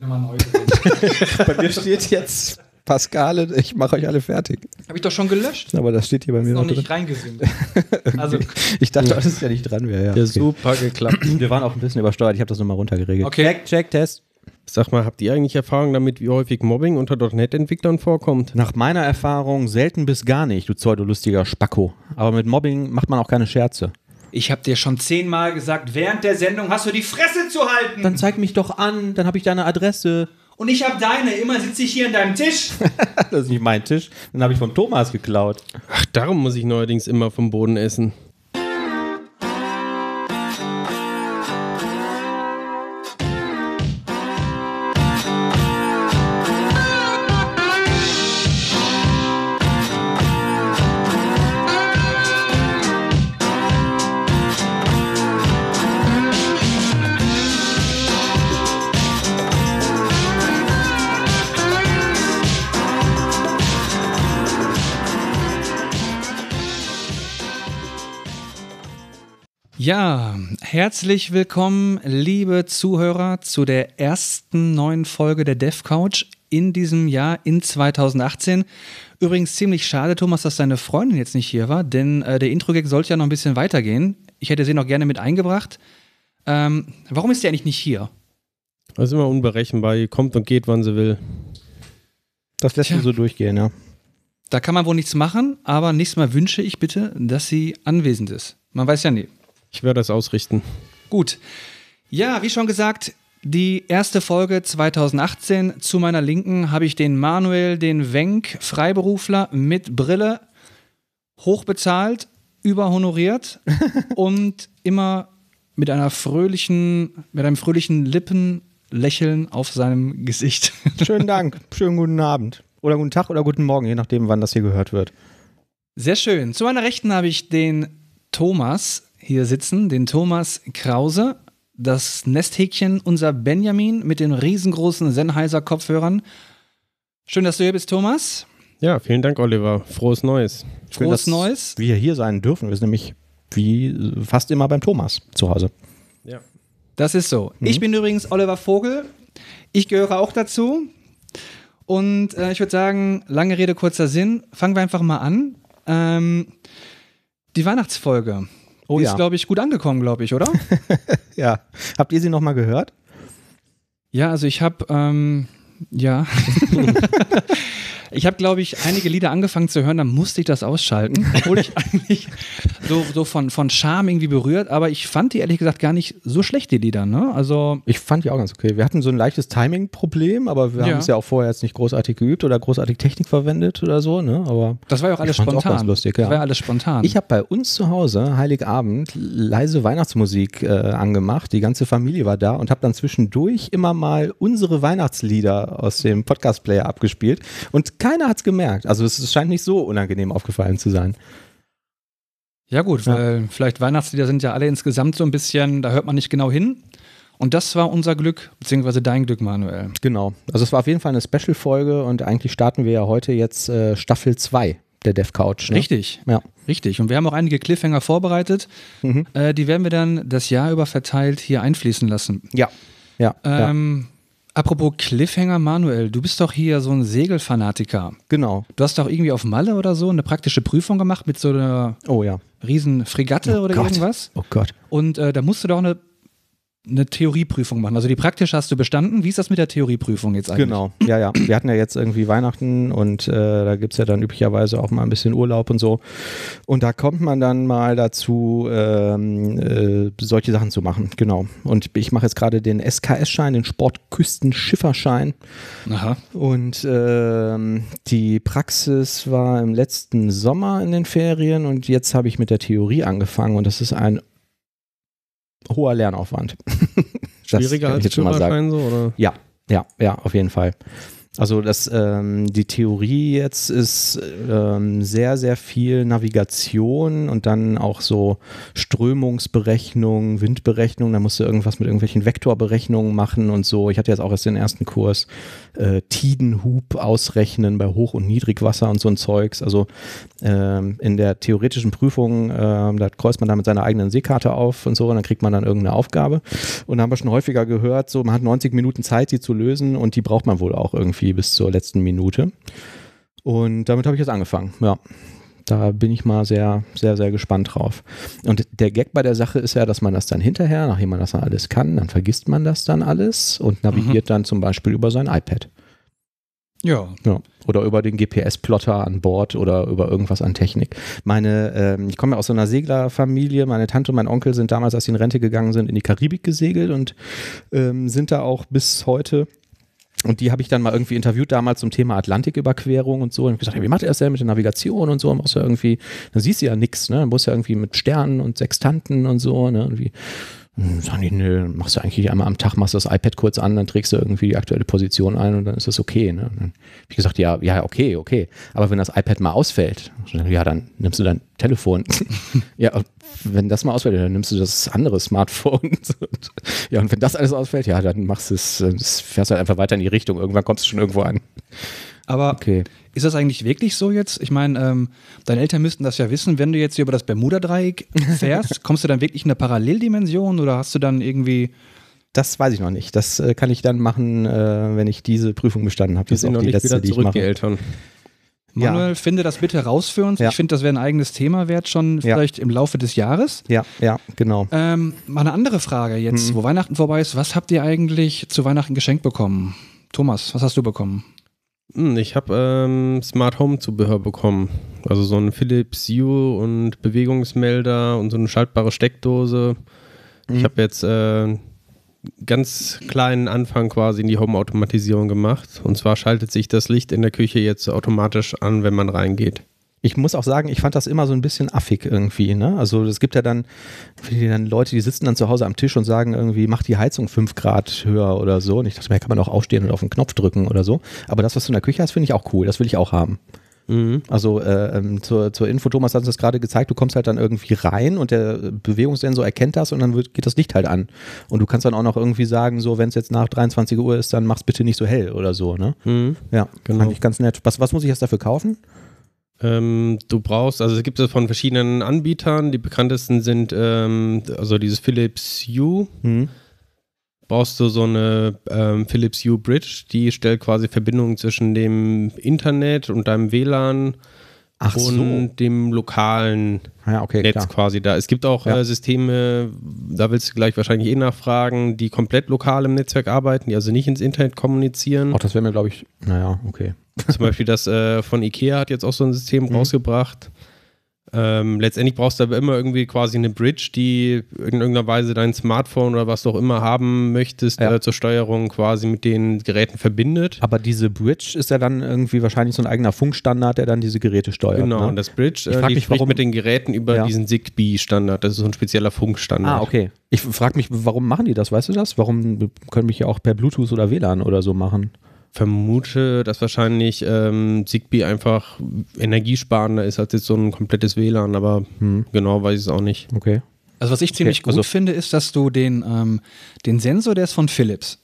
Nochmal neu. Bei mir steht jetzt Pascal, ich mache euch alle fertig. Habe ich doch schon gelöscht. Aber das steht hier bei mir Noch noch nicht reingesinkt. Also, Ich dachte, dass es ja nicht dran wäre. Ja, Ja, okay. super geklappt. Wir waren auch ein bisschen übersteuert. Ich habe das nochmal runtergeregelt. Okay. Check, check, Test. Sag mal, habt ihr eigentlich Erfahrung damit, wie häufig Mobbing unter .NET-Entwicklern vorkommt? Nach meiner Erfahrung selten bis gar nicht, du pseudolustiger Spacko. Aber mit Mobbing macht man auch keine Scherze. Ich habe dir schon zehnmal gesagt, während der Sendung hast du die Fresse zu halten. Dann zeig mich doch an, dann habe ich deine Adresse. Und ich habe deine. Immer sitze ich hier an deinem Tisch. Das ist nicht mein Tisch. Dann habe ich vom Thomas geklaut. Ach, darum muss ich neuerdings immer vom Boden essen. Ja, herzlich willkommen, liebe Zuhörer, zu der ersten neuen Folge der Dev Couch in diesem Jahr, in 2018. Übrigens ziemlich schade, Thomas, dass deine Freundin jetzt nicht hier war, denn äh, der Intro-Gag sollte ja noch ein bisschen weitergehen. Ich hätte sie noch gerne mit eingebracht. Ähm, warum ist die eigentlich nicht hier? Das ist immer unberechenbar. Die kommt und geht, wann sie will. Das lässt du so durchgehen, ja. Da kann man wohl nichts machen, aber nächstes Mal wünsche ich bitte, dass sie anwesend ist. Man weiß ja nie. Ich werde das ausrichten. Gut. Ja, wie schon gesagt, die erste Folge 2018. Zu meiner Linken habe ich den Manuel, den Wenk, Freiberufler mit Brille, hochbezahlt, überhonoriert und immer mit einer fröhlichen, mit einem fröhlichen Lippenlächeln auf seinem Gesicht. Schönen Dank. Schönen guten Abend. Oder guten Tag oder guten Morgen, je nachdem, wann das hier gehört wird. Sehr schön. Zu meiner Rechten habe ich den Thomas hier sitzen, den Thomas Krause, das Nesthäkchen, unser Benjamin mit den riesengroßen Sennheiser-Kopfhörern. Schön, dass du hier bist, Thomas. Ja, vielen Dank, Oliver. Frohes Neues. Schön, Frohes dass Neues. Wir hier sein dürfen. Wir sind nämlich wie fast immer beim Thomas zu Hause. Ja. Das ist so. Ich bin übrigens Oliver Vogel. Ich gehöre auch dazu. Und äh, ich würde sagen, lange Rede, kurzer Sinn. Fangen wir einfach mal an. Ähm, die Weihnachtsfolge. Oh die ja. ist, glaube ich, gut angekommen, glaube ich, oder? Ja. Habt ihr sie nochmal gehört? Ja, also ich habe, ähm, ja. ich habe, glaube ich, einige Lieder angefangen zu hören, dann musste ich das ausschalten, obwohl ich eigentlich so, so von, von Charme irgendwie berührt, aber ich fand die ehrlich gesagt gar nicht so schlecht, die Lieder, ne? Also, Ich fand die auch ganz okay. Wir hatten so ein leichtes Timing-Problem, aber wir Ja. haben es ja auch vorher jetzt nicht großartig geübt oder großartig Technik verwendet oder so, ne? Aber das war ja auch alles fand's auch spontan. ganz lustig, ja. Das war ja alles spontan. ich habe bei uns zu Hause Heiligabend leise Weihnachtsmusik äh, angemacht. Die ganze Familie war da und habe dann zwischendurch immer mal unsere Weihnachtslieder aus dem Podcast-Player abgespielt und keiner hat's gemerkt. Also es es scheint nicht so unangenehm aufgefallen zu sein. ja, gut, Ja. weil vielleicht Weihnachtslieder sind ja alle insgesamt so ein bisschen, da hört man nicht genau hin. Und das war unser Glück, beziehungsweise dein Glück, Manuel. Genau. Also es war auf jeden Fall eine Special-Folge und eigentlich starten wir ja heute jetzt äh, Staffel 2 der Dev Couch. Ne? Richtig. Ja. Richtig. Und wir haben auch einige Cliffhanger vorbereitet. Mhm. Äh, die werden wir dann das Jahr über verteilt hier einfließen lassen. Ja. Ja. ja. Apropos Cliffhanger, Manuel, du bist doch hier so ein Segelfanatiker. Genau. Du hast doch irgendwie auf Malle oder so eine praktische Prüfung gemacht mit so einer Oh ja. riesen Fregatte Oh oder Gott. irgendwas. Oh Gott. Und äh, da musst du doch eine, eine Theorieprüfung machen. Also die praktische hast du bestanden. Wie ist das mit der Theorieprüfung jetzt eigentlich? Genau, ja, ja. Wir hatten ja jetzt irgendwie Weihnachten und äh, da gibt es ja dann üblicherweise auch mal ein bisschen Urlaub und so. Und da kommt man dann mal dazu, ähm, äh, solche Sachen zu machen. Genau. Und ich mache jetzt gerade den SKS-Schein, den Sportküstenschifferschein. Aha. Und ähm, die Praxis war im letzten Sommer in den Ferien und jetzt habe ich mit der Theorie angefangen und das ist ein hoher Lernaufwand. Schwieriger als jetzt schon mal sagen. Führerschein so, oder? Ja, ja, ja, auf jeden Fall. Also das, ähm, die Theorie jetzt ist ähm, sehr, sehr viel Navigation und dann auch so Strömungsberechnung, Windberechnung. Da musst du irgendwas mit irgendwelchen Vektorberechnungen machen und so. Ich hatte jetzt auch erst den ersten Kurs äh, Tidenhub ausrechnen bei Hoch- und Niedrigwasser und so ein Zeugs. Also ähm, in der theoretischen Prüfung, ähm, da kreuzt man dann mit seiner eigenen Seekarte auf und so und dann kriegt man dann irgendeine Aufgabe. Und da haben wir schon häufiger gehört, so man hat 90 Minuten Zeit, die zu lösen und die braucht man wohl auch irgendwie bis zur letzten Minute. Und damit habe ich jetzt angefangen, ja. Da bin ich mal sehr, sehr, sehr gespannt drauf. Und der Gag bei der Sache ist ja, dass man das dann hinterher, nachdem man das dann alles kann, dann vergisst man das dann alles und navigiert mhm. dann zum Beispiel über sein iPad. Ja. ja. Oder über den GPS-Plotter an Bord oder über irgendwas an Technik. Meine, ähm, ich komme ja aus so einer Seglerfamilie. Meine Tante und mein Onkel sind damals, als sie in Rente gegangen sind, in die Karibik gesegelt und ähm, sind da auch bis heute und die habe ich dann mal irgendwie interviewt damals zum Thema Atlantiküberquerung und so. Und gesagt, wie macht ihr das denn mit der Navigation und so? Und ja irgendwie, dann siehst du ja nichts, ne? Du musst ja irgendwie mit Sternen und Sextanten und so, ne? Irgendwie hm, sagen die, nö, machst du eigentlich einmal am Tag, machst du das iPad kurz an, dann trägst du irgendwie die aktuelle Position ein und dann ist das okay. Ne? Dann habe ich gesagt, ja, ja, okay, okay. Aber wenn das iPad mal ausfällt, ja, dann nimmst du dein Telefon. ja, wenn das mal ausfällt, dann nimmst du das andere Smartphone. ja, und wenn das alles ausfällt, ja, dann machst du es, fährst halt einfach weiter in die Richtung. Irgendwann kommst du schon irgendwo an. Aber okay. Ist das eigentlich wirklich so jetzt? Ich meine, ähm, deine Eltern müssten das ja wissen, wenn du jetzt hier über das Bermuda-Dreieck fährst, kommst du dann wirklich in eine Paralleldimension oder hast du dann irgendwie. Das weiß ich noch nicht. Das äh, kann ich dann machen, äh, wenn ich diese Prüfung bestanden habe. Das ist auch die letzte, die ich mache. Die Eltern. Manuel, ja. finde das bitte raus für uns. Ja. Ich finde, das wäre ein eigenes Thema wert, schon ja. vielleicht im Laufe des Jahres. Ja, ja, genau. Ähm, mal eine andere Frage jetzt, mhm. wo Weihnachten vorbei ist. Was habt ihr eigentlich zu Weihnachten geschenkt bekommen? Thomas, was hast du bekommen? Hm, ich habe ähm, Smart Home Zubehör bekommen. Also so ein Philips Hue und Bewegungsmelder und so eine schaltbare Steckdose. Mhm. Ich habe jetzt äh, ganz kleinen Anfang quasi in die Home-Automatisierung gemacht. Und zwar schaltet sich das Licht in der Küche jetzt automatisch an, wenn man reingeht ich muss auch sagen, ich fand das immer so ein bisschen affig irgendwie. Ne? Also es gibt ja dann, dann Leute, die sitzen dann zu Hause am Tisch und sagen irgendwie, mach die Heizung fünf Grad höher oder so. Und ich dachte mir, kann man auch aufstehen und auf den Knopf drücken oder so. Aber das, was du in der Küche hast, finde ich auch cool. Das will ich auch haben. Mhm. Also äh, ähm, zur, zur Info, Thomas hat uns das gerade gezeigt, du kommst halt dann irgendwie rein und der Bewegungssensor erkennt das und dann wird, geht das Licht halt an. Und du kannst dann auch noch irgendwie sagen, so wenn es jetzt nach 23 Uhr ist, dann mach's bitte nicht so hell oder so. Ne? Mhm. Ja, genau. fand ich ganz nett. Was, was muss ich jetzt dafür kaufen? Ähm, du brauchst, also es gibt es von verschiedenen Anbietern. Die bekanntesten sind ähm, also dieses Philips Hue. Mhm. Brauchst du so eine ähm, Philips Hue Bridge, die stellt quasi Verbindungen zwischen dem Internet und deinem WLAN Ach und so. dem lokalen ja, okay, Netz klar. quasi da. Es gibt auch ja. äh, Systeme, da willst du gleich wahrscheinlich eh nachfragen, die komplett lokal im Netzwerk arbeiten, die also nicht ins Internet kommunizieren. Auch das wäre mir, glaube ich, naja, okay. Zum Beispiel das äh, von Ikea hat jetzt auch so ein System mhm. rausgebracht. Ähm, letztendlich brauchst du aber immer irgendwie quasi eine Bridge, die in irgendeiner Weise dein Smartphone oder was du auch immer haben möchtest ja. äh, zur Steuerung quasi mit den Geräten verbindet. Aber diese Bridge ist ja dann irgendwie wahrscheinlich so ein eigener Funkstandard, der dann diese Geräte steuert. Genau, ne? und das Bridge äh, mich, warum mit den Geräten über ja. diesen Zigbee-Standard. Das ist so ein spezieller Funkstandard. Ah, okay. Ich frage mich, warum machen die das? Weißt du das? Warum können mich ja auch per Bluetooth oder WLAN oder so machen? Vermute, dass wahrscheinlich ähm, Zigbee einfach energiesparender ist als jetzt so ein komplettes WLAN, aber hm. genau weiß ich es auch nicht. Okay. Also was ich ziemlich okay. gut also finde, ist, dass du den, ähm, den Sensor, der ist von Philips.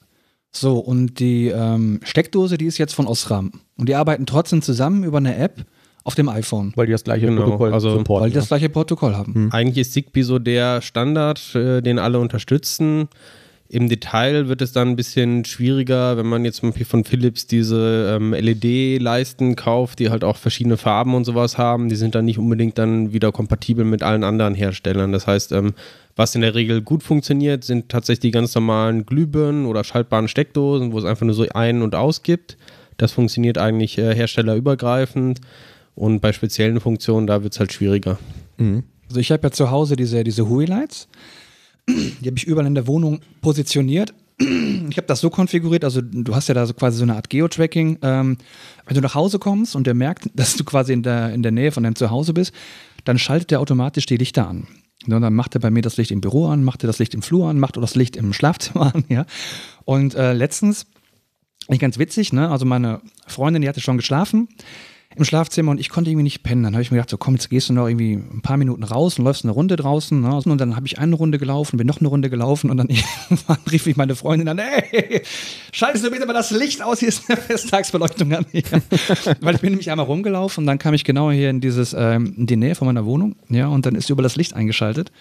So, und die ähm, Steckdose, die ist jetzt von Osram. Und die arbeiten trotzdem zusammen über eine App auf dem iPhone. Weil die das gleiche genau, Protokoll also, supporten. Weil die das gleiche Protokoll haben. Hm. Eigentlich ist Zigbee so der Standard, äh, den alle unterstützen. Im Detail wird es dann ein bisschen schwieriger, wenn man jetzt zum Beispiel von Philips diese ähm, LED-Leisten kauft, die halt auch verschiedene Farben und sowas haben. Die sind dann nicht unbedingt dann wieder kompatibel mit allen anderen Herstellern. Das heißt, ähm, was in der Regel gut funktioniert, sind tatsächlich die ganz normalen Glühbirnen oder schaltbaren Steckdosen, wo es einfach nur so ein- und aus gibt. Das funktioniert eigentlich äh, herstellerübergreifend. Und bei speziellen Funktionen, da wird es halt schwieriger. Mhm. Also ich habe ja zu Hause diese, diese Hui-Lights. Die habe ich überall in der Wohnung positioniert. Ich habe das so konfiguriert, also du hast ja da so quasi so eine Art Geo-Tracking. Ähm, wenn du nach Hause kommst und der merkt, dass du quasi in der, in der Nähe von deinem Zuhause bist, dann schaltet er automatisch die Lichter an. Und dann macht er bei mir das Licht im Büro an, macht er das Licht im Flur an, macht er das Licht im Schlafzimmer an, ja. Und äh, letztens Eigentlich ganz witzig, ne? Also meine Freundin, die hatte schon geschlafen im Schlafzimmer und ich konnte irgendwie nicht pennen. Dann habe ich mir gedacht, so komm, jetzt gehst du noch irgendwie ein paar Minuten raus und läufst eine Runde draußen. Ne? Und dann habe ich eine Runde gelaufen, bin noch eine Runde gelaufen und dann rief mich meine Freundin an, ey, schaltest du bitte mal das Licht aus, hier ist eine Festtagsbeleuchtung an. Weil ich bin nämlich einmal rumgelaufen und dann kam ich genau hier in dieses, ähm, in die Nähe von meiner Wohnung, ja, und dann ist über das Licht eingeschaltet.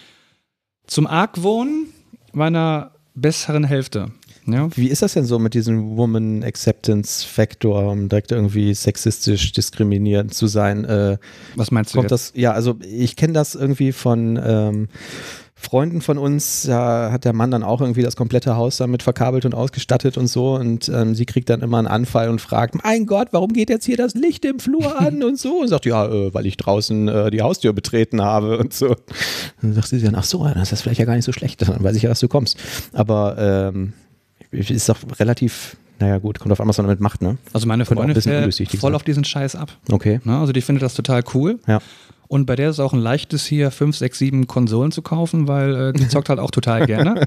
Zum Argwohn meiner besseren Hälfte. Ja. Wie ist das denn so mit diesem Woman Acceptance Factor, um direkt irgendwie sexistisch diskriminierend zu sein? Äh, Was meinst du kommt jetzt? das? Ja, also ich kenne das irgendwie von ähm, Freunden von uns, da hat der Mann dann auch irgendwie das komplette Haus damit verkabelt und ausgestattet und so und ähm, sie kriegt dann immer einen Anfall und fragt, mein Gott, warum geht jetzt hier das Licht im Flur an und so und sagt, ja, äh, weil ich draußen äh, die Haustür betreten habe und so. Und dann sagt sie dann, ach so, das ist vielleicht ja gar nicht so schlecht, dann weiß ich ja, dass du kommst. Aber ähm, ist doch relativ, naja gut, kommt auf an, was man damit macht, ne? Also meine Freundin fährt voll sein. auf diesen Scheiß ab. Okay. Ne? Also die findet das total cool. Ja. Und bei der ist es auch ein leichtes, hier 5, 6, 7 Konsolen zu kaufen, weil äh, die zockt halt auch total gerne.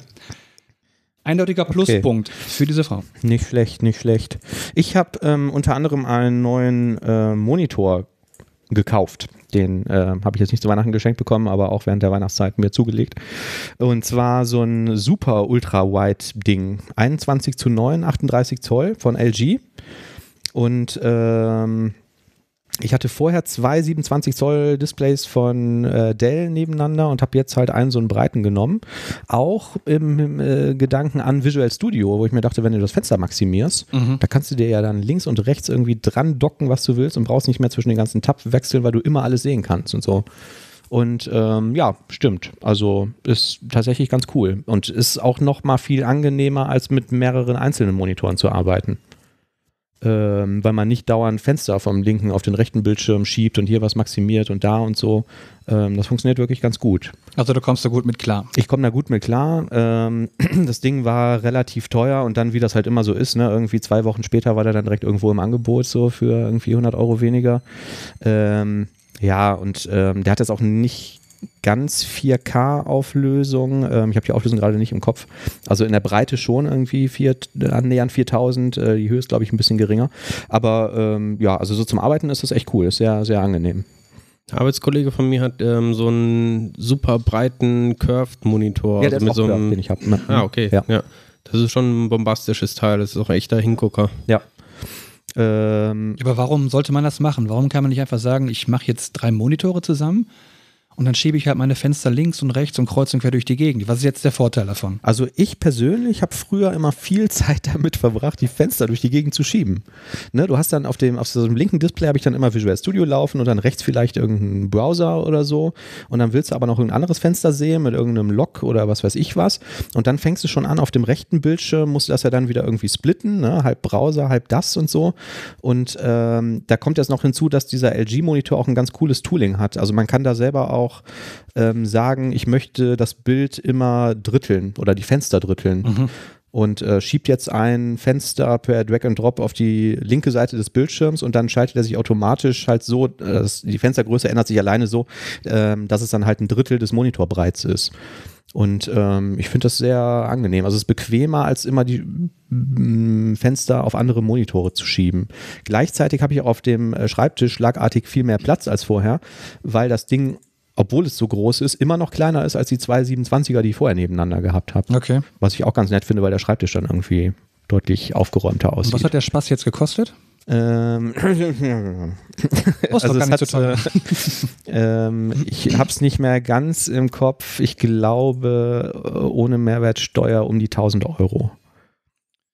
Eindeutiger Pluspunkt okay. für diese Frau. Nicht schlecht, nicht schlecht. Ich habe ähm, unter anderem einen neuen äh, Monitor gekauft. Den äh, habe ich jetzt nicht zu Weihnachten geschenkt bekommen, aber auch während der Weihnachtszeit mir zugelegt. Und zwar so ein super Ultra-Wide-Ding. 21 zu 9, 38 Zoll von LG. Und ähm, ich hatte vorher zwei 27 Zoll Displays von äh, Dell nebeneinander und habe jetzt halt einen so einen breiten genommen. Auch im, im äh, Gedanken an Visual Studio, wo ich mir dachte, wenn du das Fenster maximierst, mhm. da kannst du dir ja dann links und rechts irgendwie dran docken, was du willst und brauchst nicht mehr zwischen den ganzen Tab wechseln, weil du immer alles sehen kannst und so. Und ähm, ja, stimmt. Also ist tatsächlich ganz cool und ist auch noch mal viel angenehmer, als mit mehreren einzelnen Monitoren zu arbeiten ähm, weil man nicht dauernd Fenster vom linken auf den rechten Bildschirm schiebt und hier was maximiert und da und so. Ähm, das funktioniert wirklich ganz gut. Also du kommst da gut mit klar. Ich komme da gut mit klar. Ähm, das Ding war relativ teuer und dann, wie das halt immer so ist, ne, irgendwie zwei Wochen später war der dann direkt irgendwo im Angebot, so für irgendwie 100 Euro weniger. Ähm, ja, und ähm, der hat jetzt auch nicht ganz 4K-Auflösung. Ähm, ich habe die Auflösung gerade nicht im Kopf. Also in der Breite schon irgendwie vier, annähernd 4000. Äh, die Höhe ist, glaube ich, ein bisschen geringer. Aber ähm, ja, also so zum Arbeiten ist das echt cool. Ist sehr, sehr angenehm. Ein Arbeitskollege von mir hat ähm, so einen super breiten Curved-Monitor. Ja, der also mit so einem, den ich habe. Ah, okay. Ja. ja. Das ist schon ein bombastisches Teil. Das ist auch ein echter Hingucker. Ja. Ähm, Aber warum sollte man das machen? Warum kann man nicht einfach sagen, ich mache jetzt drei Monitore zusammen und dann schiebe ich halt meine Fenster links und rechts und kreuz und quer durch die Gegend. Was ist jetzt der Vorteil davon? Also ich persönlich habe früher immer viel Zeit damit verbracht, die Fenster durch die Gegend zu schieben. Ne, du hast dann auf dem, auf so einem linken Display habe ich dann immer Visual Studio laufen und dann rechts vielleicht irgendeinen Browser oder so. Und dann willst du aber noch ein anderes Fenster sehen mit irgendeinem Log oder was weiß ich was. Und dann fängst du schon an, auf dem rechten Bildschirm musst du das ja dann wieder irgendwie splitten, ne? halb Browser, halb das und so. Und ähm, da kommt jetzt noch hinzu, dass dieser LG-Monitor auch ein ganz cooles Tooling hat. Also man kann da selber auch auch ähm, sagen, ich möchte das Bild immer dritteln oder die Fenster dritteln. Mhm. Und äh, schiebt jetzt ein Fenster per Drag and Drop auf die linke Seite des Bildschirms und dann schaltet er sich automatisch halt so, äh, die Fenstergröße ändert sich alleine so, äh, dass es dann halt ein Drittel des Monitorbreits ist. Und ähm, ich finde das sehr angenehm. Also es ist bequemer, als immer die mm, Fenster auf andere Monitore zu schieben. Gleichzeitig habe ich auch auf dem äh, Schreibtisch schlagartig viel mehr Platz als vorher, weil das Ding obwohl es so groß ist, immer noch kleiner ist als die zwei 27er, die ich vorher nebeneinander gehabt habe. Okay. Was ich auch ganz nett finde, weil der Schreibtisch dann irgendwie deutlich aufgeräumter aussieht. Und was hat der Spaß jetzt gekostet? Ähm, oh, also es hat, so ähm, ich habe es nicht mehr ganz im Kopf. Ich glaube, ohne Mehrwertsteuer um die 1000 Euro.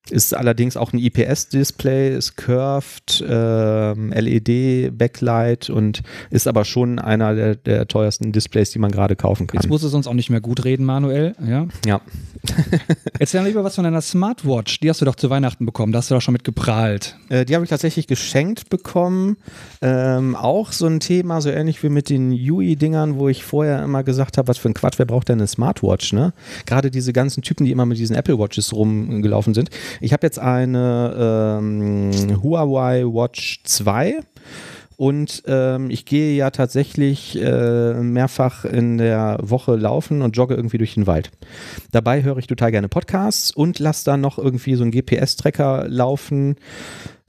Ist allerdings auch ein IPS-Display, ist curved, ähm, LED-Backlight und ist aber schon einer der, der teuersten Displays, die man gerade kaufen kann. Jetzt muss es uns auch nicht mehr gut reden, Manuel. Ja. ja. Erzähl lieber was von deiner Smartwatch. Die hast du doch zu Weihnachten bekommen. Da hast du doch schon mit geprahlt. Äh, die habe ich tatsächlich geschenkt bekommen. Ähm, auch so ein Thema, so ähnlich wie mit den UI-Dingern, wo ich vorher immer gesagt habe, was für ein Quatsch, wer braucht denn eine Smartwatch? Ne? Gerade diese ganzen Typen, die immer mit diesen Apple Watches rumgelaufen sind ich habe jetzt eine ähm, Huawei Watch 2 Und ähm, ich gehe ja tatsächlich äh, mehrfach in der Woche laufen und jogge irgendwie durch den Wald. Dabei höre ich total gerne Podcasts und lasse dann noch irgendwie so einen GPS-Tracker laufen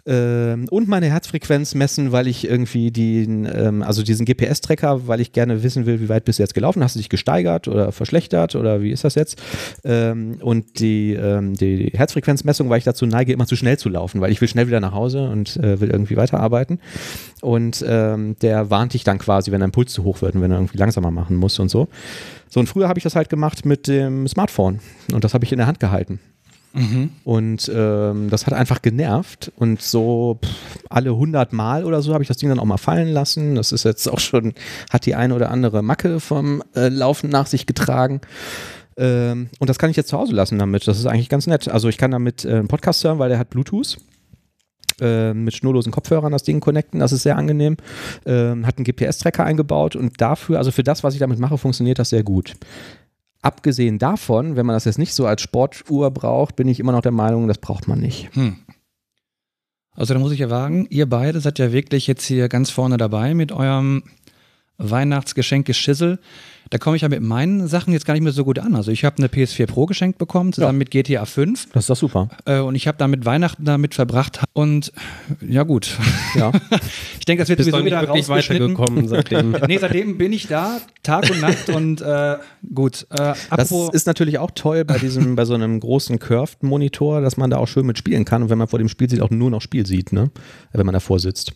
ähm, und meine Herzfrequenz messen, weil ich irgendwie den, ähm, also diesen GPS-Tracker, weil ich gerne wissen will, wie weit bist du jetzt gelaufen? Hast du dich gesteigert oder verschlechtert oder wie ist das jetzt? Ähm, und die, ähm, die Herzfrequenzmessung, weil ich dazu neige, immer zu schnell zu laufen, weil ich will schnell wieder nach Hause und äh, will irgendwie weiterarbeiten. Und ähm, der warnt dich dann quasi, wenn dein Puls zu hoch wird und wenn er irgendwie langsamer machen muss und so. So, und früher habe ich das halt gemacht mit dem Smartphone und das habe ich in der Hand gehalten. Mhm. Und ähm, das hat einfach genervt. Und so pff, alle 100 Mal oder so habe ich das Ding dann auch mal fallen lassen. Das ist jetzt auch schon, hat die eine oder andere Macke vom äh, Laufen nach sich getragen. Ähm, und das kann ich jetzt zu Hause lassen damit. Das ist eigentlich ganz nett. Also ich kann damit äh, einen Podcast hören, weil der hat Bluetooth. äh, Mit schnurlosen Kopfhörern das Ding connecten, das ist sehr angenehm. Ähm, hat einen GPS-Tracker eingebaut und dafür, also für das, was ich damit mache, funktioniert das sehr gut. Abgesehen davon, wenn man das jetzt nicht so als Sportuhr braucht, bin ich immer noch der Meinung, das braucht man nicht. Hm. Also da muss ich ja sagen, ihr beide seid ja wirklich jetzt hier ganz vorne dabei mit eurem Weihnachtsgeschenk Geschissel. Da komme ich ja mit meinen Sachen jetzt gar nicht mehr so gut an. Also ich habe eine PS4 Pro geschenkt bekommen, zusammen mit GTA 5. Das ist doch super. Äh, und ich habe damit Weihnachten damit verbracht. Und ja gut. Ja. Ich denke, das wird sowieso wieder wirklich weitergekommen seitdem. Nee, seitdem bin ich da, Tag und Nacht und äh, gut. Äh, Das ist natürlich auch toll bei diesem, bei so einem großen Curved-Monitor, dass man da auch schön mit spielen kann und wenn man vor dem Spiel sieht, auch nur noch Spiel sieht, ne? Wenn man davor sitzt.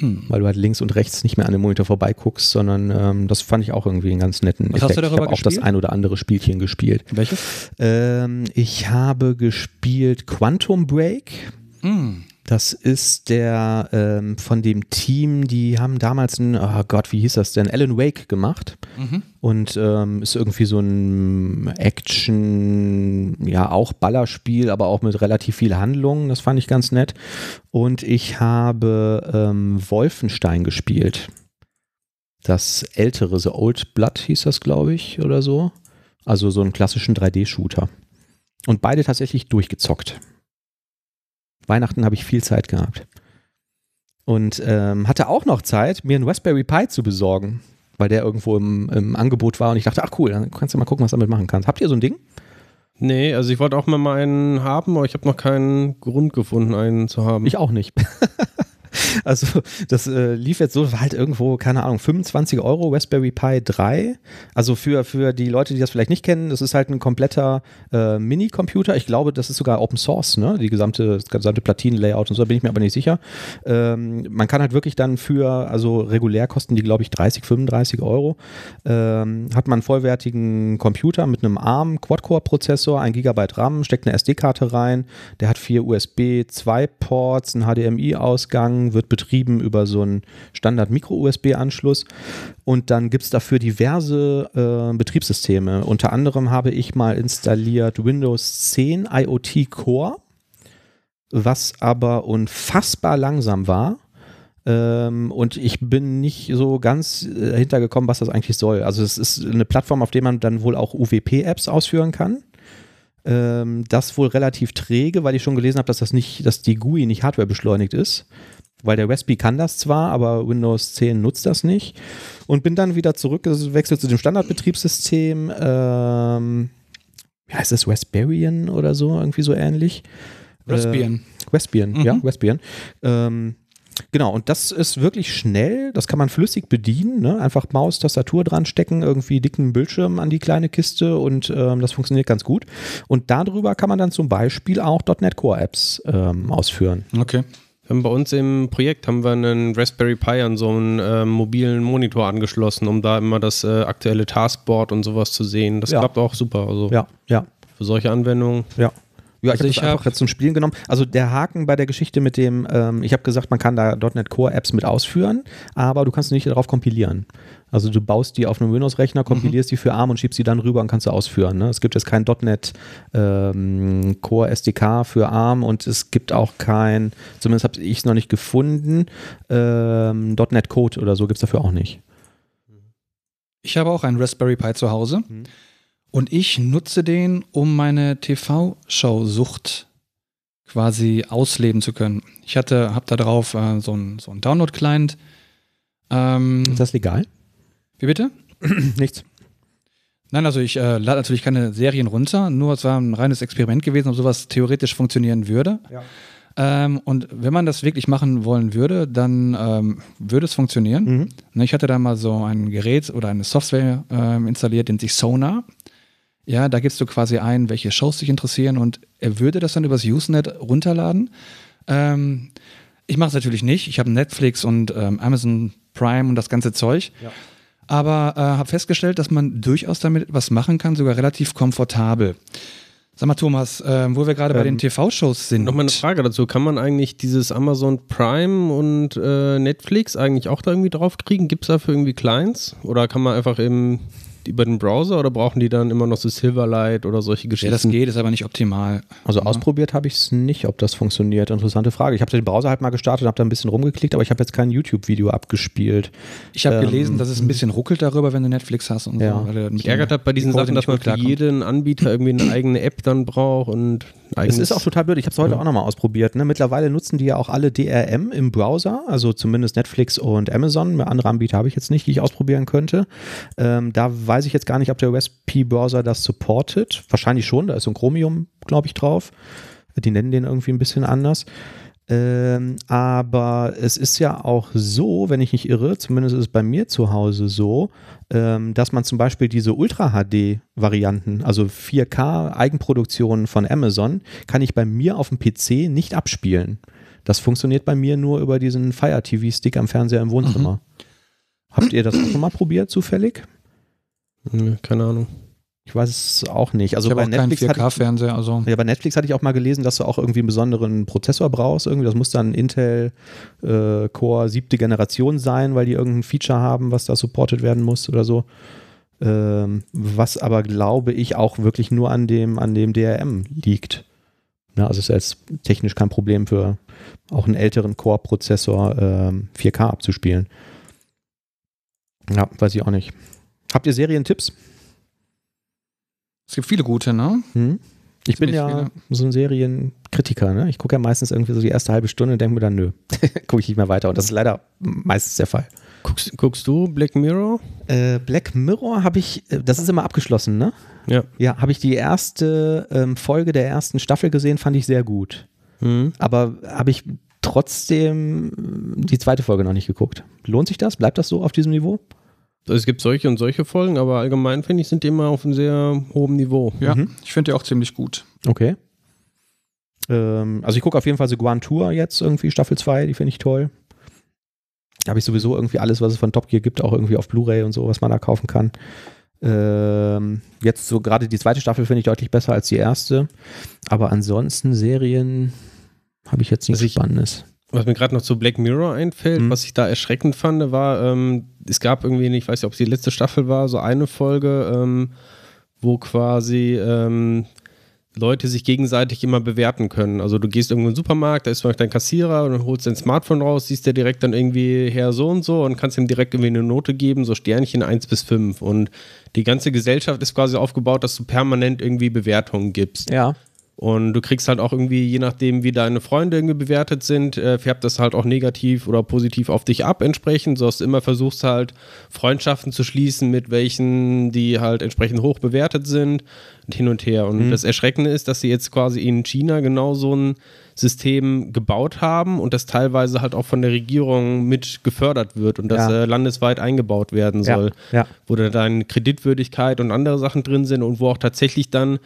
Hm. Weil du halt links und rechts nicht mehr an dem Monitor vorbeiguckst, sondern ähm, das fand ich auch irgendwie einen ganz netten Was hast du Effekt. darüber ich habe auch das ein oder andere Spielchen gespielt. welches? Ähm, ich habe gespielt Quantum Break. Hm. Das ist der ähm, von dem Team, die haben damals ein, oh Gott, wie hieß das denn? Alan Wake gemacht. Mhm. Und ähm, ist irgendwie so ein Action, ja, auch Ballerspiel, aber auch mit relativ viel Handlung. Das fand ich ganz nett. Und ich habe ähm, Wolfenstein gespielt. Das ältere, The Old Blood hieß das, glaube ich, oder so. Also so einen klassischen 3D-Shooter. Und beide tatsächlich durchgezockt. Weihnachten habe ich viel Zeit gehabt. Und ähm, hatte auch noch Zeit, mir einen Raspberry Pi zu besorgen, weil der irgendwo im, im Angebot war. Und ich dachte, ach cool, dann kannst du mal gucken, was du damit machen kannst. Habt ihr so ein Ding? Nee, also ich wollte auch mal einen haben, aber ich habe noch keinen Grund gefunden, einen zu haben. Ich auch nicht. Also das äh, lief jetzt so, war halt irgendwo, keine Ahnung, 25 Euro Raspberry Pi 3. Also für, für die Leute, die das vielleicht nicht kennen, das ist halt ein kompletter äh, Mini-Computer. Ich glaube, das ist sogar Open Source, ne? Die gesamte, das gesamte Platinen-Layout und so, da bin ich mir aber nicht sicher. Ähm, man kann halt wirklich dann für, also regulär kosten die, glaube ich, 30, 35 Euro. Ähm, hat man einen vollwertigen Computer mit einem ARM Quad-Core-Prozessor, 1 GB RAM, steckt eine SD-Karte rein, der hat vier USB 2 Ports, einen HDMI-Ausgang, wird betrieben über so einen Standard-Micro-USB-Anschluss und dann gibt es dafür diverse äh, Betriebssysteme. Unter anderem habe ich mal installiert Windows 10 IoT Core, was aber unfassbar langsam war. Ähm, und ich bin nicht so ganz äh, hintergekommen, was das eigentlich soll. Also es ist eine Plattform, auf der man dann wohl auch UWP-Apps ausführen kann. Ähm, das wohl relativ träge, weil ich schon gelesen habe, dass das nicht, dass die GUI nicht hardware beschleunigt ist. Weil der Raspberry kann das zwar, aber Windows 10 nutzt das nicht. Und bin dann wieder zurückgewechselt zu dem Standardbetriebssystem. Ähm, wie heißt das? Raspberry oder so? Irgendwie so ähnlich. Raspbian. Äh, Raspbian, Mhm. ja, Raspbian. Ähm, genau, und das ist wirklich schnell. Das kann man flüssig bedienen. Ne? Einfach Maus, Tastatur dran stecken, irgendwie dicken Bildschirm an die kleine Kiste und ähm, das funktioniert ganz gut. Und darüber kann man dann zum Beispiel auch .NET Core Apps ähm, ausführen. Okay. Bei uns im Projekt haben wir einen Raspberry Pi an so einen ähm, mobilen Monitor angeschlossen, um da immer das äh, aktuelle Taskboard und sowas zu sehen. Das Ja. klappt auch super. Also Ja, ja. für solche Anwendungen. Ja. Ja, ich Also habe einfach hab- jetzt zum Spielen genommen. Also der Haken bei der Geschichte mit dem, ähm, ich habe gesagt, man kann da .NET Core Apps mit ausführen, aber du kannst nicht darauf kompilieren. Also du baust die auf einem Windows-Rechner, kompilierst die für ARM und schiebst die dann rüber und kannst du ausführen. Ne? Es gibt jetzt kein .NET ähm, Core SDK für ARM und es gibt auch kein, zumindest habe ich es noch nicht gefunden, ähm, .NET Code oder so gibt es dafür auch nicht. Ich habe auch einen Raspberry Pi zu Hause Mhm. Und ich nutze den, um meine TV-Schau-Sucht quasi ausleben zu können. Ich hatte, habe da drauf äh, so einen so Download-Client, Ähm, Ist das legal? wie bitte? Nichts. Nein, also ich äh, lade natürlich keine Serien runter, nur es war ein reines Experiment gewesen, ob sowas theoretisch funktionieren würde. Ja. Ähm, und wenn man das wirklich machen wollen würde, dann ähm, würde es funktionieren. Mhm. Ne, Ich hatte da mal so ein Gerät oder eine Software ähm, installiert, nennt sich Sonar. Ja, da gibst du quasi ein, welche Shows dich interessieren und er würde das dann übers Usenet runterladen. Ähm, ich mache es natürlich nicht. Ich habe Netflix und ähm, Amazon Prime und das ganze Zeug. Ja. Aber äh, habe festgestellt, dass man durchaus damit was machen kann, sogar relativ komfortabel. Sag mal, Thomas, äh, wo wir gerade bei Ähm, den TV-Shows sind. Nochmal eine Frage dazu. Kann man eigentlich dieses Amazon Prime und äh, Netflix eigentlich auch da irgendwie drauf kriegen? Gibt es dafür irgendwie Clients? Oder kann man einfach eben über den Browser oder brauchen die dann immer noch so Silverlight oder solche Ja, Geschichten? das geht, ist aber nicht optimal. Also ausprobiert habe ich es nicht, ob das funktioniert. Interessante Frage. Ich habe den Browser halt mal gestartet und habe da ein bisschen rumgeklickt, aber ich habe jetzt kein YouTube-Video abgespielt. Ich habe Ähm, gelesen, dass es ein bisschen ruckelt darüber, wenn du Netflix hast und Ja. so. weil mit Mich ärgert hat bei diesen Sachen, dass man für jeden Anbieter irgendwie eine eigene App dann braucht und Es ist auch total blöd. Ich habe es heute auch nochmal ausprobiert. Ne? Mittlerweile nutzen die ja auch alle DRM im Browser, also zumindest Netflix und Amazon. Andere Anbieter habe ich jetzt nicht, die ich ausprobieren könnte. Ähm, da weiß ich jetzt gar nicht, ob der USP-Browser das supportet. Wahrscheinlich schon. Da ist so ein Chromium, glaube ich, drauf. Die nennen den irgendwie ein bisschen anders. Ähm, aber es ist ja auch so, wenn ich nicht irre, zumindest ist es bei mir zu Hause so, ähm, dass man zum Beispiel diese Ultra-HD-Varianten, also 4K-Eigenproduktionen von Amazon, kann ich bei mir auf dem PC nicht abspielen. Das funktioniert bei mir nur über diesen Fire TV-Stick am Fernseher im Wohnzimmer. Habt ihr das auch schon mal probiert, zufällig? Nö, keine Ahnung. Ich weiß es auch nicht. Also ich bei auch keinen Netflix hatte ich, 4K-Fernseher, also ja, bei Netflix hatte ich auch mal gelesen, dass du auch irgendwie einen besonderen Prozessor brauchst. Irgendwie, das muss dann Intel äh, Core siebte Generation sein, weil die irgendein Feature haben, was da supported werden muss oder so. Ähm, was aber, glaube ich, auch wirklich nur an dem, an dem DRM liegt. Na, also ist jetzt technisch kein Problem für auch einen älteren Core-Prozessor ähm, 4K abzuspielen. Ja, weiß ich auch nicht. Habt ihr Serientipps? Es gibt viele gute, ne? Hm? Ich bin ja viele. so ein Serienkritiker, ne? Ich gucke ja meistens irgendwie so die erste halbe Stunde und denke mir dann, nö, gucke ich nicht mehr weiter. Und das ist leider meistens der Fall. Guckst, guckst du Black Mirror? Äh, Black Mirror habe ich, äh, das ist immer abgeschlossen, ne? Ja. Ja, habe ich die erste ähm, Folge der ersten Staffel gesehen, fand ich sehr gut. Mhm. Aber habe ich trotzdem die zweite Folge noch nicht geguckt. Lohnt sich das? Bleibt das so auf diesem Niveau? Es gibt solche und solche Folgen, aber allgemein finde ich, sind die immer auf einem sehr hohen Niveau. Ja, Mhm. ich finde die auch ziemlich gut. Okay. Ähm, also ich gucke auf jeden Fall so Guan Tour jetzt irgendwie, Staffel 2, die finde ich toll. Da habe ich sowieso irgendwie alles, was es von Top Gear gibt, auch irgendwie auf Blu-ray und so, was man da kaufen kann. Ähm, jetzt so gerade die zweite Staffel finde ich deutlich besser als die erste. Aber ansonsten Serien habe ich jetzt nichts Also ich- Spannendes. Was mir gerade noch zu Black Mirror einfällt, Mhm. was ich da erschreckend fand, war, ähm, es gab irgendwie, ich weiß nicht, ob es die letzte Staffel war, so eine Folge, ähm, wo quasi ähm, Leute sich gegenseitig immer bewerten können. Also du gehst irgendwo in den Supermarkt, da ist vielleicht dein Kassierer und holst dein Smartphone raus, siehst der direkt dann irgendwie her so und so und kannst ihm direkt irgendwie eine Note geben, so Sternchen 1 bis 5. Und die ganze Gesellschaft ist quasi aufgebaut, dass du permanent irgendwie Bewertungen gibst. Ja. Und du kriegst halt auch irgendwie, je nachdem, wie deine Freunde irgendwie bewertet sind, äh, färbt das halt auch negativ oder positiv auf dich ab entsprechend, so dass du immer versuchst halt Freundschaften zu schließen mit welchen, die halt entsprechend hoch bewertet sind und hin und her. Und das Erschreckende ist, dass sie jetzt quasi in China genau so ein System gebaut haben und das teilweise halt auch von der Regierung mit gefördert wird und das Ja. äh, landesweit eingebaut werden Ja, soll ja. wo da deine Kreditwürdigkeit und andere Sachen drin sind und wo auch tatsächlich dann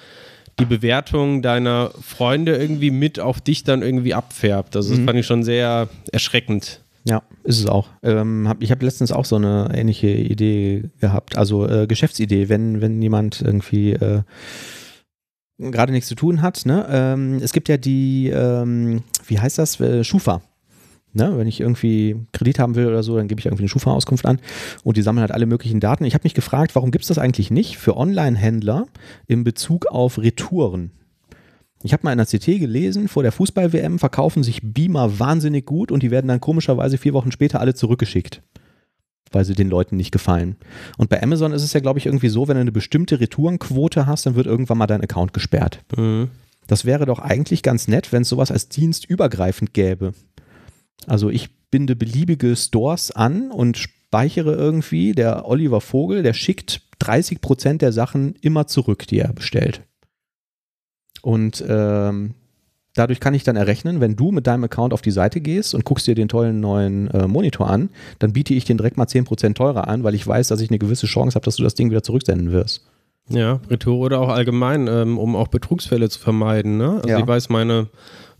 die Bewertung deiner Freunde irgendwie mit auf dich dann irgendwie abfärbt. Also das Mhm. fand ich schon sehr erschreckend. Ja, ist es auch. Ähm, hab, ich habe letztens auch so eine ähnliche Idee gehabt. Also äh, Geschäftsidee, wenn, wenn jemand irgendwie äh, gerade nichts zu tun hat. Ne? Ähm, es gibt ja die, ähm, wie heißt das, äh, Schufa. Ne? Wenn ich irgendwie Kredit haben will oder so, dann gebe ich irgendwie eine Schufa-Auskunft an und die sammeln halt alle möglichen Daten. Ich habe mich gefragt, warum gibt es das eigentlich nicht für Online-Händler in Bezug auf Retouren? Ich habe mal in der CT gelesen, vor der Fußball-WM verkaufen sich Beamer wahnsinnig gut und die werden dann komischerweise vier Wochen später alle zurückgeschickt, weil sie den Leuten nicht gefallen. Und bei Amazon ist es ja, glaube ich, irgendwie so, wenn du eine bestimmte Retourenquote hast, dann wird irgendwann mal dein Account gesperrt. Das wäre doch eigentlich ganz nett, wenn es sowas als Dienst übergreifend gäbe. Also ich binde beliebige Stores an und speichere irgendwie, der Oliver Vogel, der schickt 30 Prozent der Sachen immer zurück, die er bestellt. Und ähm, dadurch kann ich dann errechnen, wenn du mit deinem Account auf die Seite gehst und guckst dir den tollen neuen äh, Monitor an, dann biete ich den direkt mal 10% teurer an, weil ich weiß, dass ich eine gewisse Chance habe, dass du das Ding wieder zurücksenden wirst. Ja, Retour oder auch allgemein, ähm, um auch Betrugsfälle zu vermeiden. Ne? Also Ja. ich weiß, meine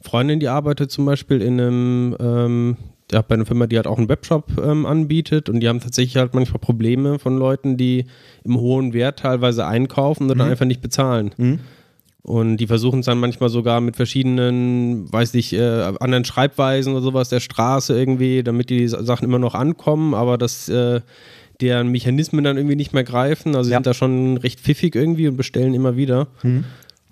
Freundin, die arbeitet zum Beispiel in einem, ähm, ja, bei einer Firma, die halt auch einen Webshop ähm, anbietet und die haben tatsächlich halt manchmal Probleme von Leuten, die im hohen Wert teilweise einkaufen und dann einfach nicht bezahlen. Mhm. Und die versuchen es dann manchmal sogar mit verschiedenen, weiß ich, äh, anderen Schreibweisen oder sowas der Straße irgendwie, damit die Sachen immer noch ankommen, aber dass äh, deren Mechanismen dann irgendwie nicht mehr greifen. Also sie Ja. sind da schon recht pfiffig irgendwie und bestellen immer wieder.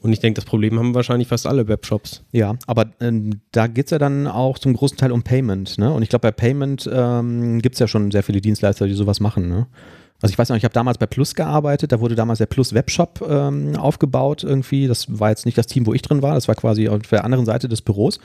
Und ich denke, das Problem haben wahrscheinlich fast alle Webshops. Ja, aber ähm, da geht es ja dann auch zum großen Teil um Payment. Ne? Und ich glaube, bei Payment ähm, gibt es ja schon sehr viele Dienstleister, die sowas machen. Ne? Also ich weiß noch, ich habe damals bei Plus gearbeitet, da wurde damals der Plus Webshop ähm, aufgebaut irgendwie. Das war jetzt nicht das Team, wo ich drin war, das war quasi auf der anderen Seite des Büros.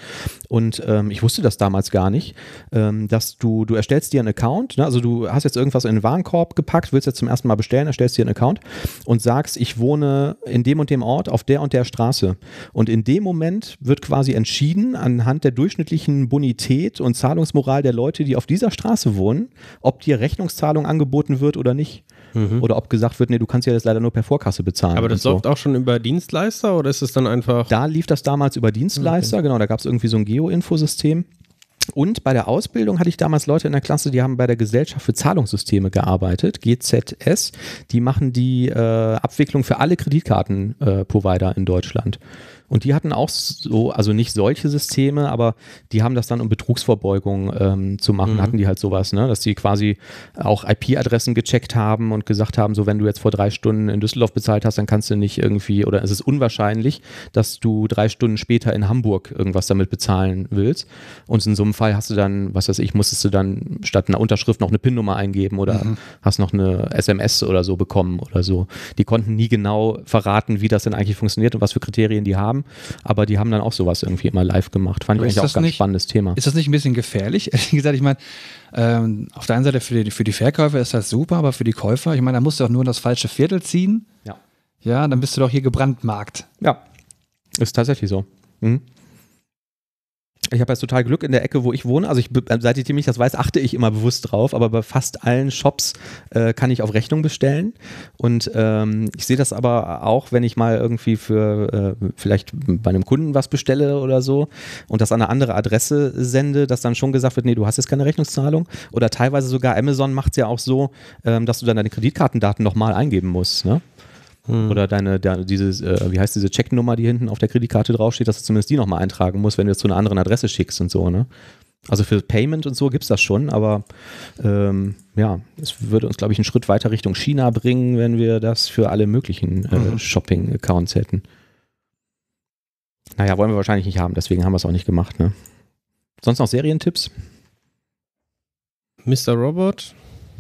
Und ähm, ich wusste das damals gar nicht, ähm, dass du, du erstellst dir einen Account, ne? also du hast jetzt irgendwas in den Warenkorb gepackt, willst jetzt zum ersten Mal bestellen, erstellst dir einen Account und sagst, ich wohne in dem und dem Ort auf der und der Straße. Und in dem Moment wird quasi entschieden anhand der durchschnittlichen Bonität und Zahlungsmoral der Leute, die auf dieser Straße wohnen, ob dir Rechnungszahlung angeboten wird oder nicht. Oder ob gesagt wird, nee, du kannst ja das leider nur per Vorkasse bezahlen. Aber das so. läuft auch schon über Dienstleister oder ist es dann einfach. Da lief das damals über Dienstleister, genau, da gab es irgendwie so ein Geo-Infosystem. Und bei der Ausbildung hatte ich damals Leute in der Klasse, die haben bei der Gesellschaft für Zahlungssysteme gearbeitet, GZS. Die machen die äh, Abwicklung für alle Kreditkartenprovider äh, in Deutschland. Und die hatten auch so, also nicht solche Systeme, aber die haben das dann, um Betrugsvorbeugung ähm, zu machen, hatten die halt sowas, ne? dass die quasi auch IP-Adressen gecheckt haben und gesagt haben, so wenn du jetzt vor drei Stunden in Düsseldorf bezahlt hast, dann kannst du nicht irgendwie, oder es ist unwahrscheinlich, dass du drei Stunden später in Hamburg irgendwas damit bezahlen willst. Und in so einem Fall hast du dann, was weiß ich, musstest du dann statt einer Unterschrift noch eine PIN-Nummer eingeben oder hast noch eine SMS oder so bekommen oder so. Die konnten nie genau verraten, wie das denn eigentlich funktioniert und was für Kriterien die haben, aber die haben dann auch sowas irgendwie immer live gemacht. Fand ich eigentlich auch ein ganz nicht- spannendes Thema. Ist das nicht ein bisschen gefährlich? Ehrlich gesagt, ich meine, ähm, auf der einen Seite für die, für die Verkäufer ist das super, aber für die Käufer, ich meine, da musst du doch nur in das falsche Viertel ziehen. Ja. Ja, dann bist du doch hier gebrandmarkt. Ja, ist tatsächlich so. Mhm. Ich habe jetzt total Glück in der Ecke, wo ich wohne. Also ich, be- seit ich nicht das weiß, achte ich immer bewusst drauf, aber bei fast allen Shops äh, kann ich auf Rechnung bestellen. Und ähm, ich sehe das aber auch, wenn ich mal irgendwie für äh, vielleicht bei einem Kunden was bestelle oder so und das an eine andere Adresse sende, dass dann schon gesagt wird, nee, du hast jetzt keine Rechnungszahlung. Oder teilweise sogar Amazon macht es ja auch so, ähm, dass du dann deine Kreditkartendaten nochmal eingeben musst. Ne? Oder deine, de, dieses, äh, wie heißt diese Checknummer, die hinten auf der Kreditkarte draufsteht, dass du zumindest die nochmal eintragen musst, wenn du jetzt zu einer anderen Adresse schickst und so, ne? Also für Payment und so gibt es das schon, aber ähm, ja, es würde uns, glaube ich, einen Schritt weiter Richtung China bringen, wenn wir das für alle möglichen äh, Shopping-Accounts hätten. Naja, wollen wir wahrscheinlich nicht haben, deswegen haben wir es auch nicht gemacht, ne? Sonst noch Serientipps? Mr. Robot?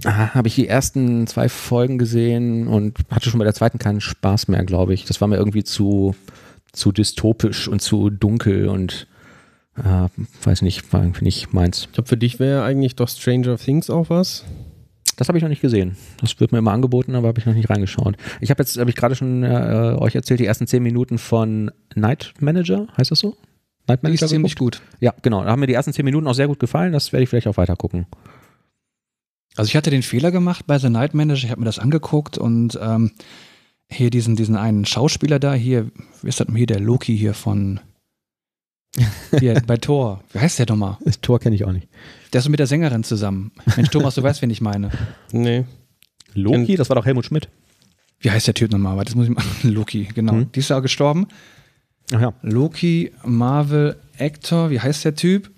Habe ich die ersten zwei Folgen gesehen und hatte schon bei der zweiten keinen Spaß mehr, glaube ich. Das war mir irgendwie zu, zu dystopisch und zu dunkel und äh, weiß nicht, war irgendwie nicht meins. Ich glaube, für dich wäre eigentlich doch Stranger Things auch was. Das habe ich noch nicht gesehen. Das wird mir immer angeboten, aber habe ich noch nicht reingeschaut. Ich habe jetzt, habe ich gerade schon äh, euch erzählt, die ersten zehn Minuten von Night Manager, heißt das so? Night Die ist Manager ziemlich gut. Ja, genau. Da haben mir die ersten zehn Minuten auch sehr gut gefallen. Das werde ich vielleicht auch weiter gucken. Also ich hatte den Fehler gemacht bei The Night Manager, ich habe mir das angeguckt und ähm, hier diesen, diesen einen Schauspieler da, hier, wie ist das denn hier, der Loki hier von hier bei Thor. Wie heißt der nochmal? Das Tor kenne ich auch nicht. Der ist so mit der Sängerin zusammen. Mensch, Thomas, du weißt, wen ich meine. Nee. Loki, das war doch Helmut Schmidt. Wie heißt der Typ nochmal? Das muss ich mal. Loki, genau. Hm. Die ist ja gestorben. Ach ja. Loki, Marvel, Actor, wie heißt der Typ?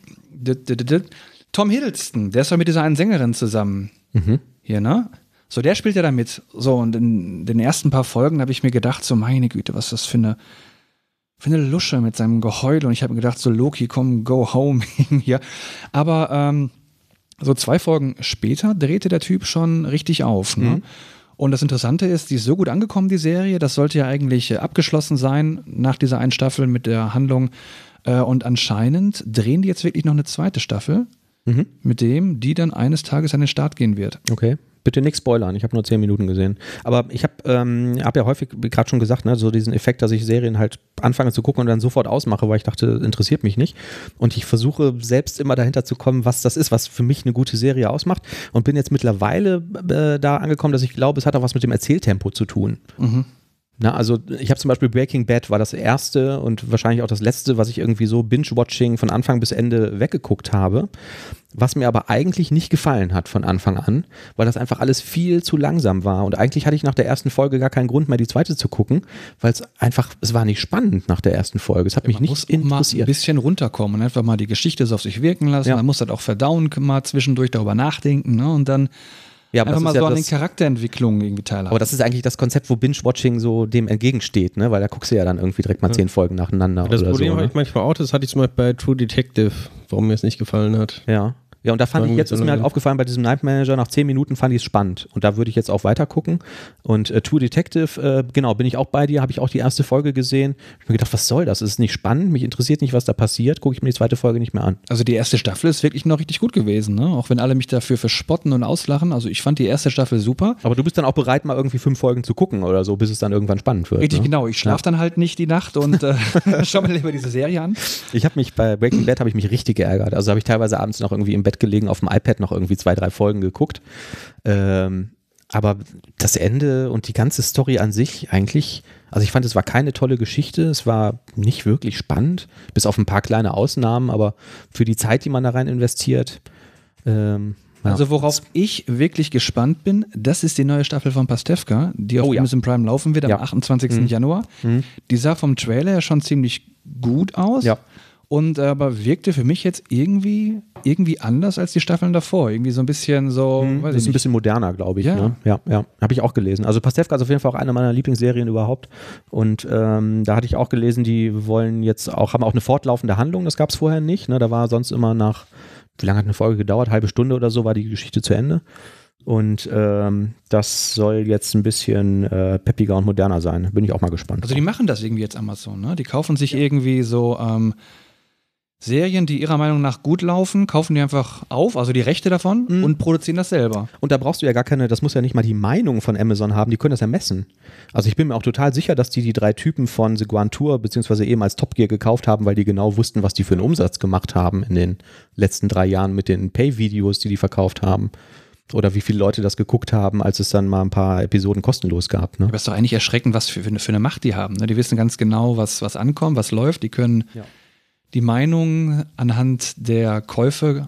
Tom Hiddleston, der ist doch mit dieser einen Sängerin zusammen. Mhm. Hier, ne? So, der spielt ja da mit. So, und in den ersten paar Folgen habe ich mir gedacht, so, meine Güte, was ist das für eine, für eine Lusche mit seinem Geheul. Und ich habe mir gedacht, so, Loki, komm, go home hier. Aber ähm, so zwei Folgen später drehte der Typ schon richtig auf. Ne? Und das Interessante ist, die ist so gut angekommen, die Serie. Das sollte ja eigentlich äh, abgeschlossen sein nach dieser einen Staffel mit der Handlung. Äh, und anscheinend drehen die jetzt wirklich noch eine zweite Staffel. Mhm. mit dem die dann eines Tages an den Start gehen wird. Okay. Bitte nichts spoilern, ich habe nur zehn Minuten gesehen. Aber ich habe ähm, hab ja häufig gerade schon gesagt, ne, so diesen Effekt, dass ich Serien halt anfange zu gucken und dann sofort ausmache, weil ich dachte, interessiert mich nicht. Und ich versuche selbst immer dahinter zu kommen, was das ist, was für mich eine gute Serie ausmacht. Und bin jetzt mittlerweile äh, da angekommen, dass ich glaube, es hat auch was mit dem Erzähltempo zu tun. Na, also ich habe zum Beispiel Breaking Bad war das erste und wahrscheinlich auch das letzte, was ich irgendwie so Binge-Watching von Anfang bis Ende weggeguckt habe, was mir aber eigentlich nicht gefallen hat von Anfang an, weil das einfach alles viel zu langsam war und eigentlich hatte ich nach der ersten Folge gar keinen Grund mehr, die zweite zu gucken, weil es einfach, es war nicht spannend nach der ersten Folge, es hat mich Man nicht muss auch mal ein interessiert. bisschen runterkommen und einfach mal die Geschichte so auf sich wirken lassen. Ja. Man muss das auch verdauen, mal zwischendurch darüber nachdenken ne? und dann Ja, aber einfach das mal ist ja so an den Charakterentwicklungen irgendwie teilhaben. Aber das ist eigentlich das Konzept, wo Binge-Watching so dem entgegensteht, ne? Weil da guckst du ja dann irgendwie direkt mal zehn Folgen nacheinander Das oder Problem so. habe Ne? ich manchmal auch, das hatte ich zum Beispiel bei True Detective, warum mir es nicht gefallen hat. Ja. Ja, und da fand Sagen ich jetzt, ist mir halt aufgefallen, bei diesem Night Manager, nach zehn Minuten fand ich es spannend. Und da würde ich jetzt auch weiter gucken. Und äh, True Detective, äh, genau, bin ich auch bei dir, habe ich auch die erste Folge gesehen. Ich habe mir gedacht, was soll das? Es ist nicht spannend, mich interessiert nicht, was da passiert, gucke ich mir die zweite Folge nicht mehr an. Also die erste Staffel ist wirklich noch richtig gut gewesen, ne? Auch wenn alle mich dafür verspotten und auslachen. Also ich fand die erste Staffel super. Aber du bist dann auch bereit, mal irgendwie fünf Folgen zu gucken oder so, bis es dann irgendwann spannend wird. Richtig, ne? genau. Ich schlafe dann halt nicht die Nacht und äh, schau mir lieber diese Serie an. Ich habe mich bei Breaking Bad habe ich mich richtig geärgert. Also habe ich teilweise abends noch irgendwie im Bett gelegen, auf dem iPad noch irgendwie zwei, drei Folgen geguckt. Ähm, aber das Ende und die ganze Story an sich eigentlich, also ich fand, es war keine tolle Geschichte, es war nicht wirklich spannend, bis auf ein paar kleine Ausnahmen, aber für die Zeit, die man da rein investiert, ähm, ja. Also worauf ich wirklich gespannt bin, das ist die neue Staffel von Pastewka, die auf Oh ja. Amazon Prime laufen wird am Ja. 28. Januar. Die sah vom Trailer ja schon ziemlich gut aus. Ja. Und äh, aber wirkte für mich jetzt irgendwie, irgendwie anders als die Staffeln davor. Irgendwie so ein bisschen so, weiß das ist ein bisschen moderner, glaube ich. Ja. Ne? Ja, ja. Habe ich auch gelesen. Also Pastewka ist auf jeden Fall auch eine meiner Lieblingsserien überhaupt. Und ähm, da hatte ich auch gelesen, die wollen jetzt auch, haben auch eine fortlaufende Handlung, das gab es vorher nicht. Ne? Da war sonst immer nach, wie lange hat eine Folge gedauert? Halbe Stunde oder so war die Geschichte zu Ende. Und ähm, das soll jetzt ein bisschen äh, peppiger und moderner sein. Bin ich auch mal gespannt. Also die machen das irgendwie jetzt Amazon, ne? Die kaufen sich irgendwie so ähm, Serien, die ihrer Meinung nach gut laufen, kaufen die einfach auf, also die Rechte davon Mhm. und produzieren das selber. Und da brauchst du ja gar keine, das muss ja nicht mal die Meinung von Amazon haben, die können das ja messen. Also ich bin mir auch total sicher, dass die die drei Typen von Seguantur beziehungsweise ehemals Top Gear gekauft haben, weil die genau wussten, was die für einen Umsatz gemacht haben in den letzten drei Jahren mit den Pay-Videos, die die verkauft haben. Oder wie viele Leute das geguckt haben, als es dann mal ein paar Episoden kostenlos gab. Ne? Aber es ist doch eigentlich erschreckend, was für, für, eine, für eine Macht die haben. Ne? Die wissen ganz genau, was, was ankommt, was läuft. Die können Ja. Die Meinung anhand der Käufe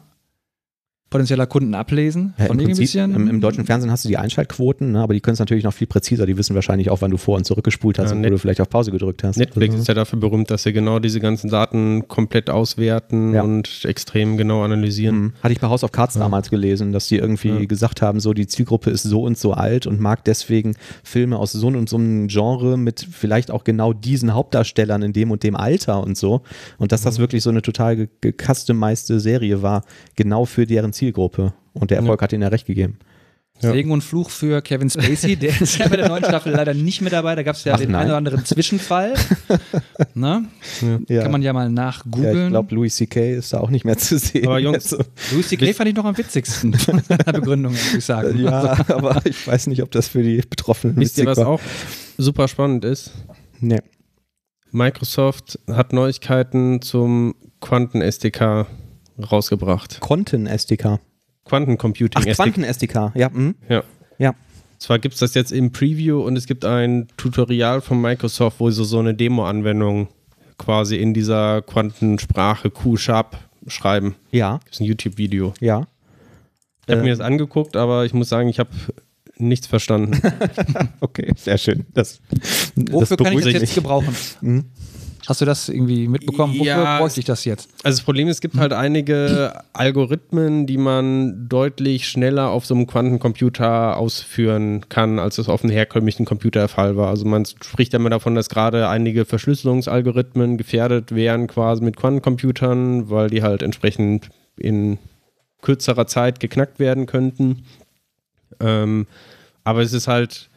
potenzieller Kunden ablesen. Ja, von im, Prinzip, bisschen. im, Im deutschen Fernsehen hast du die Einschaltquoten, ne? aber die können es natürlich noch viel präziser. Die wissen wahrscheinlich auch, wann du vor- und zurückgespult hast Ja, und wo du vielleicht auf Pause gedrückt hast. Netflix Also, ist ja dafür berühmt, dass sie genau diese ganzen Daten komplett auswerten Ja. und extrem genau analysieren. Mhm. Hatte ich bei House of Cards damals gelesen, dass die irgendwie Ja. gesagt haben, so die Zielgruppe ist so und so alt und mag deswegen Filme aus so und so einem Genre mit vielleicht auch genau diesen Hauptdarstellern in dem und dem Alter und so. Und dass das wirklich so eine total ge- gecustomized Serie war, genau für deren Zielgruppe. Und der Erfolg hat ihnen ja recht gegeben. Ja. Segen und Fluch für Kevin Spacey, der ist ja bei der neuen Staffel leider nicht mehr dabei. Da gab es ja Ach, den nein. einen oder anderen Zwischenfall. Na? Ja. Kann man ja mal ja, nachgoogeln. ich glaube, Louis C.K. ist da auch nicht mehr zu sehen. Aber Jungs, Also, Louis C.K. fand ich noch am witzigsten von der Begründung, muss ich sagen. ja, aber ich weiß nicht, ob das für die Betroffenen wisst ihr, was war. auch super spannend ist? Nee. Microsoft hat Neuigkeiten zum Quanten-SDK rausgebracht. Content-SDK. Quantencomputing Ach, SDK. Quanten-SDK. Ja, mhm. Ja. ja. Zwar gibt es das jetzt im Preview und es gibt ein Tutorial von Microsoft, wo sie so eine Demo-Anwendung quasi in dieser Quantensprache Q-Sharp schreiben. Ja, Das ist ein YouTube-Video. ja. Ich habe Äh. mir das angeguckt, aber ich muss sagen, ich habe nichts verstanden. Okay, sehr schön. Das, Wofür kann ich das jetzt gebrauchen? Mhm. Hast du das irgendwie mitbekommen? Wofür Ja, bräuchte ich das jetzt? Also das Problem ist, es gibt halt einige Algorithmen, die man deutlich schneller auf so einem Quantencomputer ausführen kann, als es auf einem herkömmlichen Computer der Fall war. Also man spricht ja immer davon, dass gerade einige Verschlüsselungsalgorithmen gefährdet wären quasi mit Quantencomputern, weil die halt entsprechend in kürzerer Zeit geknackt werden könnten. Ähm, aber es ist halt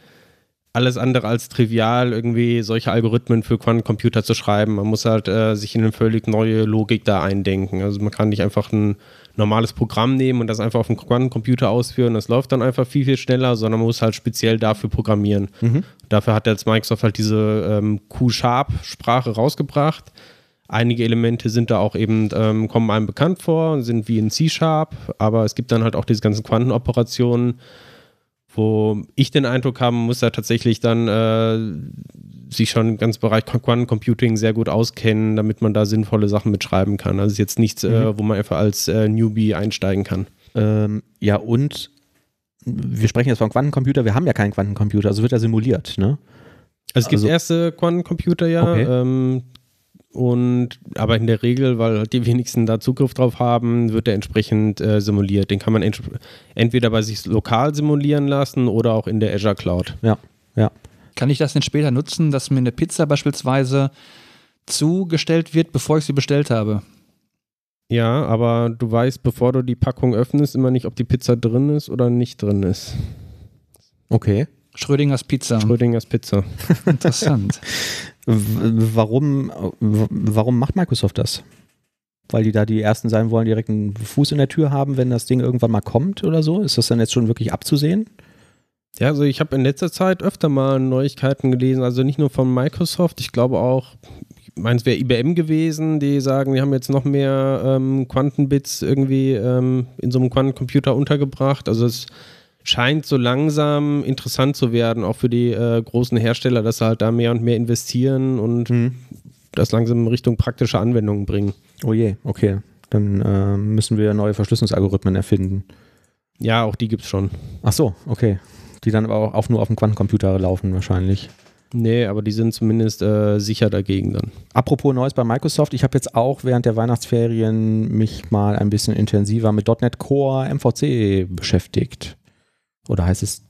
alles andere als trivial, irgendwie solche Algorithmen für Quantencomputer zu schreiben. Man muss halt äh, sich in eine völlig neue Logik da eindenken. Also man kann nicht einfach ein normales Programm nehmen und das einfach auf dem Quantencomputer ausführen. Das läuft dann einfach viel, viel schneller, sondern man muss halt speziell dafür programmieren. Mhm. Dafür hat jetzt Microsoft halt diese ähm, Q-Sharp-Sprache rausgebracht. Einige Elemente sind da auch eben, ähm, kommen einem bekannt vor, sind wie in C-Sharp, aber es gibt dann halt auch diese ganzen Quantenoperationen, wo ich den Eindruck haben muss, da tatsächlich dann äh, sich schon im ganzen Bereich Quantencomputing sehr gut auskennen, damit man da sinnvolle Sachen mitschreiben kann. Also es ist jetzt nichts, äh, Mhm. äh, wo man einfach als äh, Newbie einsteigen kann. Ähm, ja, und wir sprechen jetzt vom Quantencomputer, wir haben ja keinen Quantencomputer, also wird er simuliert, ne? Also es gibt Also- erste Quantencomputer ja, Okay. ähm, und aber in der Regel, weil die wenigsten da Zugriff drauf haben, wird der entsprechend äh, simuliert. Den kann man ent entweder bei sich lokal simulieren lassen oder auch in der Azure Cloud. Ja, ja. Kann ich das denn später nutzen, dass mir eine Pizza beispielsweise zugestellt wird, bevor ich sie bestellt habe? Ja, aber du weißt, bevor du die Packung öffnest, immer nicht, ob die Pizza drin ist oder nicht drin ist. Okay. Schrödingers Pizza. Schrödingers Pizza. Interessant. Warum, warum macht Microsoft das? Weil die da die Ersten sein wollen, direkt einen Fuß in der Tür haben, wenn das Ding irgendwann mal kommt oder so? Ist das dann jetzt schon wirklich abzusehen? Ja, also ich habe in letzter Zeit öfter mal Neuigkeiten gelesen, also nicht nur von Microsoft, ich glaube auch, ich meine, es wäre IBM gewesen, die sagen, die haben jetzt noch mehr ähm, Quantenbits irgendwie ähm, in so einem Quantencomputer untergebracht. Also es scheint so langsam interessant zu werden, auch für die äh, großen Hersteller, dass sie halt da mehr und mehr investieren und das langsam in Richtung praktische Anwendungen bringen. Oh je, okay. Dann äh, müssen wir neue Verschlüsselungsalgorithmen erfinden. Ja, auch die gibt's schon. Ach so, okay. Die dann aber auch, auch nur auf dem Quantencomputer laufen wahrscheinlich. Nee, aber die sind zumindest äh, sicher dagegen dann. Apropos Neues bei Microsoft, ich habe jetzt auch während der Weihnachtsferien mich mal ein bisschen intensiver mit .NET Core MVC beschäftigt. Oder heißt es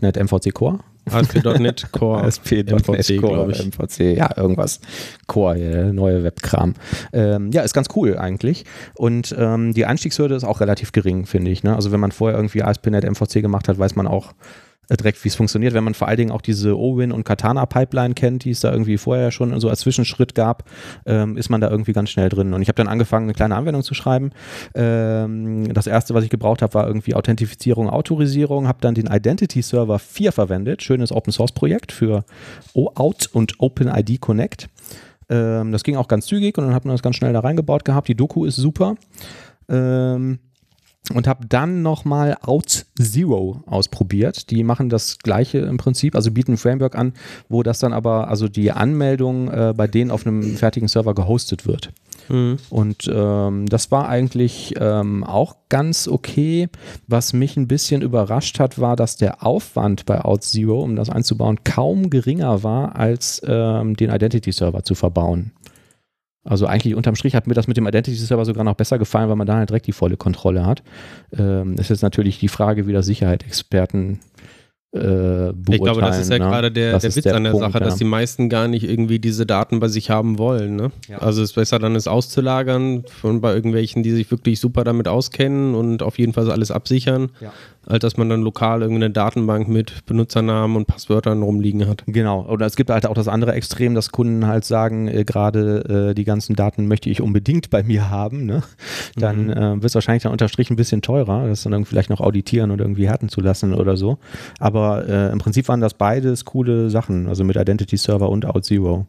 .NET MVC Core? ASP.NET Core. ASP.NET MVC, Core, ich. MVC, ja, irgendwas. Core, ja, neue Webkram. Ähm, ja, ist ganz cool eigentlich. Und ähm, die Einstiegshürde ist auch relativ gering, finde ich. Ne? Also wenn man vorher irgendwie ASP.NET MVC gemacht hat, weiß man auch direkt, wie es funktioniert. Wenn man vor allen Dingen auch diese Owin und Katana Pipeline kennt, die es da irgendwie vorher schon so als Zwischenschritt gab, ähm, ist man da irgendwie ganz schnell drin. Und ich habe dann angefangen, eine kleine Anwendung zu schreiben. Ähm, das erste, was ich gebraucht habe, war irgendwie Authentifizierung, Autorisierung. Habe dann den Identity Server 4 verwendet. Schönes Open Source Projekt für OAuth und OpenID Connect. Ähm, das ging auch ganz zügig und dann hat man das ganz schnell da reingebaut gehabt. Die Doku ist super. Ähm, und habe dann nochmal OutZero ausprobiert. Die machen das gleiche im Prinzip, also bieten ein Framework an, wo das dann aber, also die Anmeldung äh, bei denen auf einem fertigen Server gehostet wird. Mhm. Und ähm, das war eigentlich ähm, auch ganz okay. Was mich ein bisschen überrascht hat, war, dass der Aufwand bei OutZero, um das einzubauen, kaum geringer war, als ähm, den Identity-Server zu verbauen. Also eigentlich unterm Strich hat mir das mit dem Identity-Server sogar noch besser gefallen, weil man da halt direkt die volle Kontrolle hat. Ähm, ist jetzt natürlich die Frage, wie das Sicherheitsexperten äh. Ich glaube, das ist ja ne? gerade der, Das der Witz der an der Punkt, Sache, ja. dass die meisten gar nicht irgendwie diese Daten bei sich haben wollen. Ne? Ja. Also es ist besser dann es auszulagern von bei irgendwelchen, die sich wirklich super damit auskennen und auf jeden Fall alles absichern, Ja. Als dass man dann lokal irgendeine Datenbank mit Benutzernamen und Passwörtern rumliegen hat. Genau, oder es gibt halt auch das andere Extrem, dass Kunden halt sagen, äh, gerade äh, die ganzen Daten möchte ich unbedingt bei mir haben. Ne? Dann Mhm. äh, wird es wahrscheinlich dann unterm Strich ein bisschen teurer, das dann irgendwie vielleicht noch auditieren und irgendwie härten zu lassen oder so. Aber äh, im Prinzip waren das beides coole Sachen, also mit Identity Server und OutZero.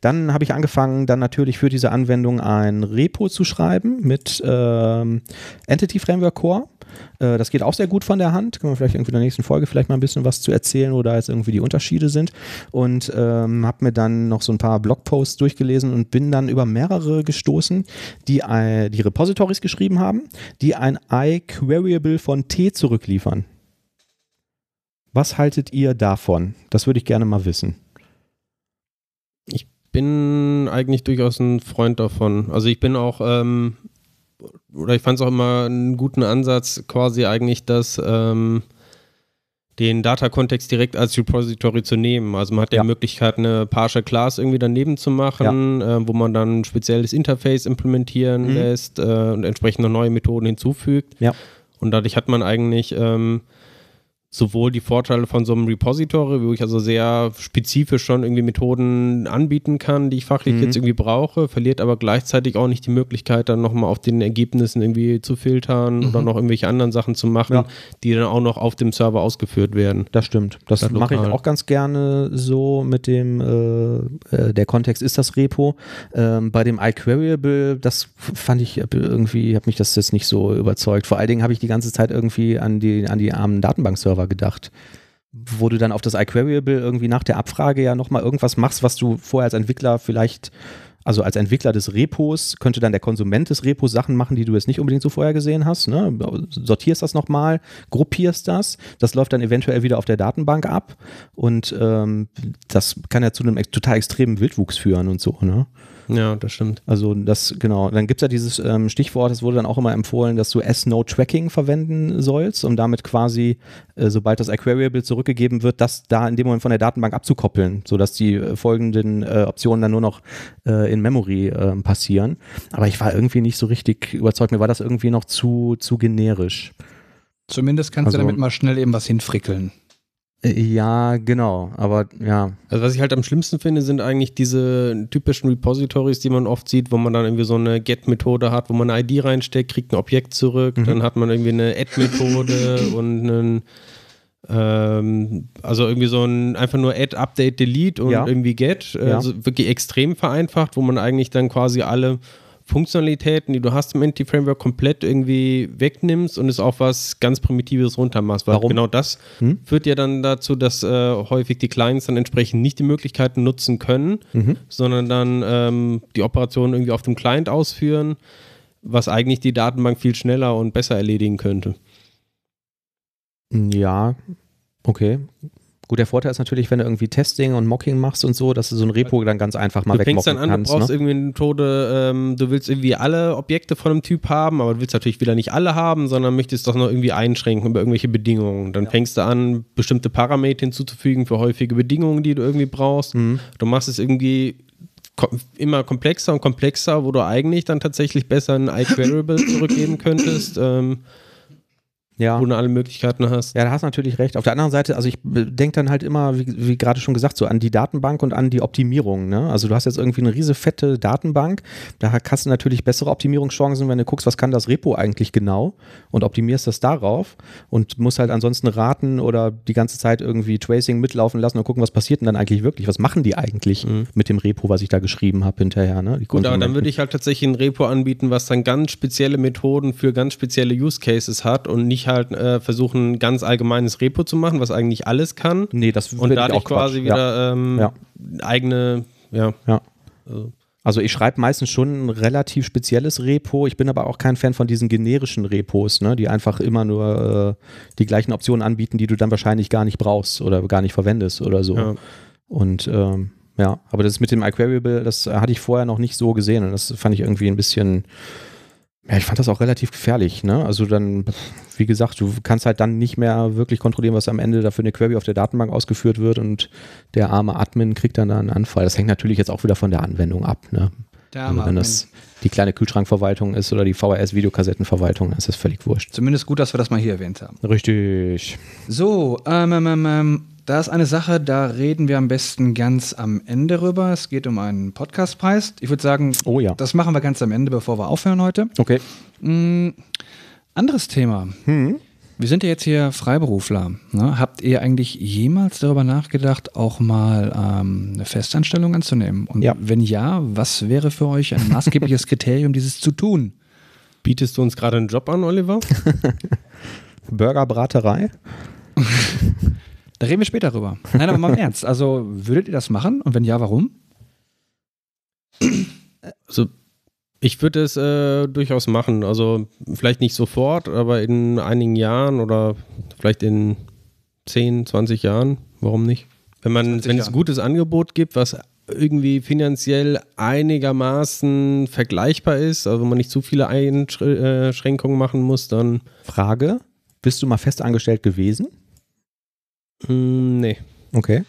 Dann habe ich angefangen, dann natürlich für diese Anwendung ein Repo zu schreiben mit ähm, Entity Framework Core. Äh, Das geht auch sehr gut von der Hand. Können wir vielleicht irgendwie in der nächsten Folge vielleicht mal ein bisschen was zu erzählen, wo da jetzt irgendwie die Unterschiede sind. Und ähm, habe mir dann noch so ein paar Blogposts durchgelesen und bin dann über mehrere gestoßen, die äh, die Repositories geschrieben haben, die ein iQueryable von T zurückliefern. Was haltet ihr davon? Das würde ich gerne mal wissen. bin eigentlich durchaus ein Freund davon. Also ich bin auch, ähm, oder ich fand es auch immer einen guten Ansatz, quasi eigentlich das, ähm, den Data-Kontext direkt als Repository zu nehmen. Also man hat ja, Ja. die Möglichkeit, eine Partial Class irgendwie daneben zu machen, äh, wo man dann ein spezielles Interface implementieren Mhm. lässt äh, und entsprechend noch neue Methoden hinzufügt. Ja. Und dadurch hat man eigentlich ähm, sowohl die Vorteile von so einem Repository, wo ich also sehr spezifisch schon irgendwie Methoden anbieten kann, die ich fachlich Mhm. jetzt irgendwie brauche, verliert aber gleichzeitig auch nicht die Möglichkeit, dann nochmal auf den Ergebnissen irgendwie zu filtern oder noch irgendwelche anderen Sachen zu machen, Ja. die dann auch noch auf dem Server ausgeführt werden. Das stimmt. Das Statt mache ich auch ganz gerne so mit dem, äh, äh, der Kontext ist das Repo. Ähm, bei dem iQueryable, das fand ich irgendwie, hat mich das jetzt nicht so überzeugt. Vor allen Dingen habe ich die ganze Zeit irgendwie an die, an die armen Datenbankserver gedacht. Wo du dann auf das iQueryable irgendwie nach der Abfrage ja nochmal irgendwas machst, was du vorher als Entwickler vielleicht also als Entwickler des Repos könnte dann der Konsument des Repos Sachen machen, die du jetzt nicht unbedingt so vorher gesehen hast. Ne? Sortierst das nochmal, gruppierst das, das läuft dann eventuell wieder auf der Datenbank ab und ähm, das kann ja zu einem total extremen Wildwuchs führen und so. Ne? Ja, das stimmt. Also das, genau. Dann gibt es ja dieses ähm, Stichwort, es wurde dann auch immer empfohlen, dass du S-No-Tracking verwenden sollst, um damit quasi, äh, sobald das iQueryable zurückgegeben wird, das da in dem Moment von der Datenbank abzukoppeln, sodass die äh, folgenden äh, Optionen dann nur noch äh, in Memory äh, passieren. Aber ich war irgendwie nicht so richtig überzeugt. Mir war das irgendwie noch zu, zu generisch. Zumindest kannst Also- du damit mal schnell eben was hinfrickeln. Ja, genau. Aber ja, Also was ich halt am schlimmsten finde, sind eigentlich diese typischen Repositories, die man oft sieht, wo man dann irgendwie so eine Get-Methode hat, wo man eine ID reinsteckt, kriegt ein Objekt zurück, Mhm. dann hat man irgendwie eine Add-Methode und einen ähm, also irgendwie so ein einfach nur Add, Update, Delete und Ja. irgendwie Get. Ja. Also wirklich extrem vereinfacht, wo man eigentlich dann quasi alle Funktionalitäten, die du hast im Entity-Framework, komplett irgendwie wegnimmst und es auf was ganz Primitives runtermachst. Weil Warum? genau das Hm? führt ja dann dazu, dass äh, häufig die Clients dann entsprechend nicht die Möglichkeiten nutzen können, Mhm. sondern dann ähm, die Operationen irgendwie auf dem Client ausführen, was eigentlich die Datenbank viel schneller und besser erledigen könnte. Ja, okay. Gut, der Vorteil ist natürlich, wenn du irgendwie Testing und Mocking machst und so, dass du so ein Repo dann ganz einfach mal du fängst wegmocken dann an, kannst. du brauchst ne? irgendwie eine Methode, ähm, du willst irgendwie alle Objekte von einem Typ haben, aber du willst natürlich wieder nicht alle haben, sondern möchtest doch noch irgendwie einschränken über irgendwelche Bedingungen. Dann fängst du an, bestimmte Parameter hinzuzufügen für häufige Bedingungen, die du irgendwie brauchst. Mhm. Du machst es irgendwie immer komplexer und komplexer, wo du eigentlich dann tatsächlich besser ein iQueryable zurückgeben könntest, ähm, Ja. wo du alle Möglichkeiten hast. Ja, da hast du natürlich recht. Auf der anderen Seite, also ich denke dann halt immer, wie, wie gerade schon gesagt, so an die Datenbank und an die Optimierung. Ne? Also du hast jetzt irgendwie eine riese fette Datenbank, da hast du natürlich bessere Optimierungschancen, wenn du guckst, was kann das Repo eigentlich genau und optimierst das darauf und musst halt ansonsten raten oder die ganze Zeit irgendwie Tracing mitlaufen lassen und gucken, was passiert denn dann eigentlich wirklich, was machen die eigentlich Mhm. mit dem Repo, was ich da geschrieben habe hinterher. Ne? Gut, aber dann würde ich halt tatsächlich ein Repo anbieten, was dann ganz spezielle Methoden für ganz spezielle Use Cases hat und nicht halt äh, versuchen, ein ganz allgemeines Repo zu machen, was eigentlich alles kann. Nee, das finde ich dadurch auch Quatsch. quasi Ja. wieder ähm, Ja. eigene, ja. Ja. Also, Also ich schreibe meistens schon ein relativ spezielles Repo. Ich bin aber auch kein Fan von diesen generischen Repos, ne, die einfach immer nur äh, die gleichen Optionen anbieten, die du dann wahrscheinlich gar nicht brauchst oder gar nicht verwendest oder so. ja. Und ähm, ja, aber das mit dem iQueryable, das hatte ich vorher noch nicht so gesehen und das fand ich irgendwie ein bisschen, ja, ich fand das auch relativ gefährlich, ne? Also dann, wie gesagt, du kannst halt dann nicht mehr wirklich kontrollieren, was am Ende da für eine Query auf der Datenbank ausgeführt wird und der arme Admin kriegt dann da einen Anfall. Das hängt natürlich jetzt auch wieder von der Anwendung ab, ne? Der Also wenn das die kleine Kühlschrankverwaltung ist oder die VHS-Videokassettenverwaltung, dann ist das völlig wurscht. Zumindest gut, dass wir das mal hier erwähnt haben. Richtig. So, ähm, ähm, ähm, ähm, da ist eine Sache, da reden wir am besten ganz am Ende rüber. Es geht um einen Podcastpreis. Ich würde sagen, Oh ja. das machen wir ganz am Ende, bevor wir aufhören heute. Okay. Mm, anderes Thema. Hm. Wir sind ja jetzt hier Freiberufler. Ne? Habt ihr eigentlich jemals darüber nachgedacht, auch mal ähm, eine Festanstellung anzunehmen? Und Ja. wenn ja, was wäre für euch ein maßgebliches Kriterium, dieses zu tun? Bietest du uns gerade einen Job an, Oliver? Burgerbraterei. Da reden wir später drüber. Nein, aber mal im Ernst. Also würdet ihr das machen? Und wenn ja, warum? Also, ich würde es äh, durchaus machen. Also, vielleicht nicht sofort, aber in einigen Jahren oder vielleicht in 10, 20 Jahren. Warum nicht? Wenn man, 20 wenn es ein gutes Angebot gibt, was irgendwie finanziell einigermaßen vergleichbar ist, also wenn man nicht zu viele Einschränkungen machen muss, dann Frage: Bist du mal festangestellt gewesen? Mh, nee. Okay.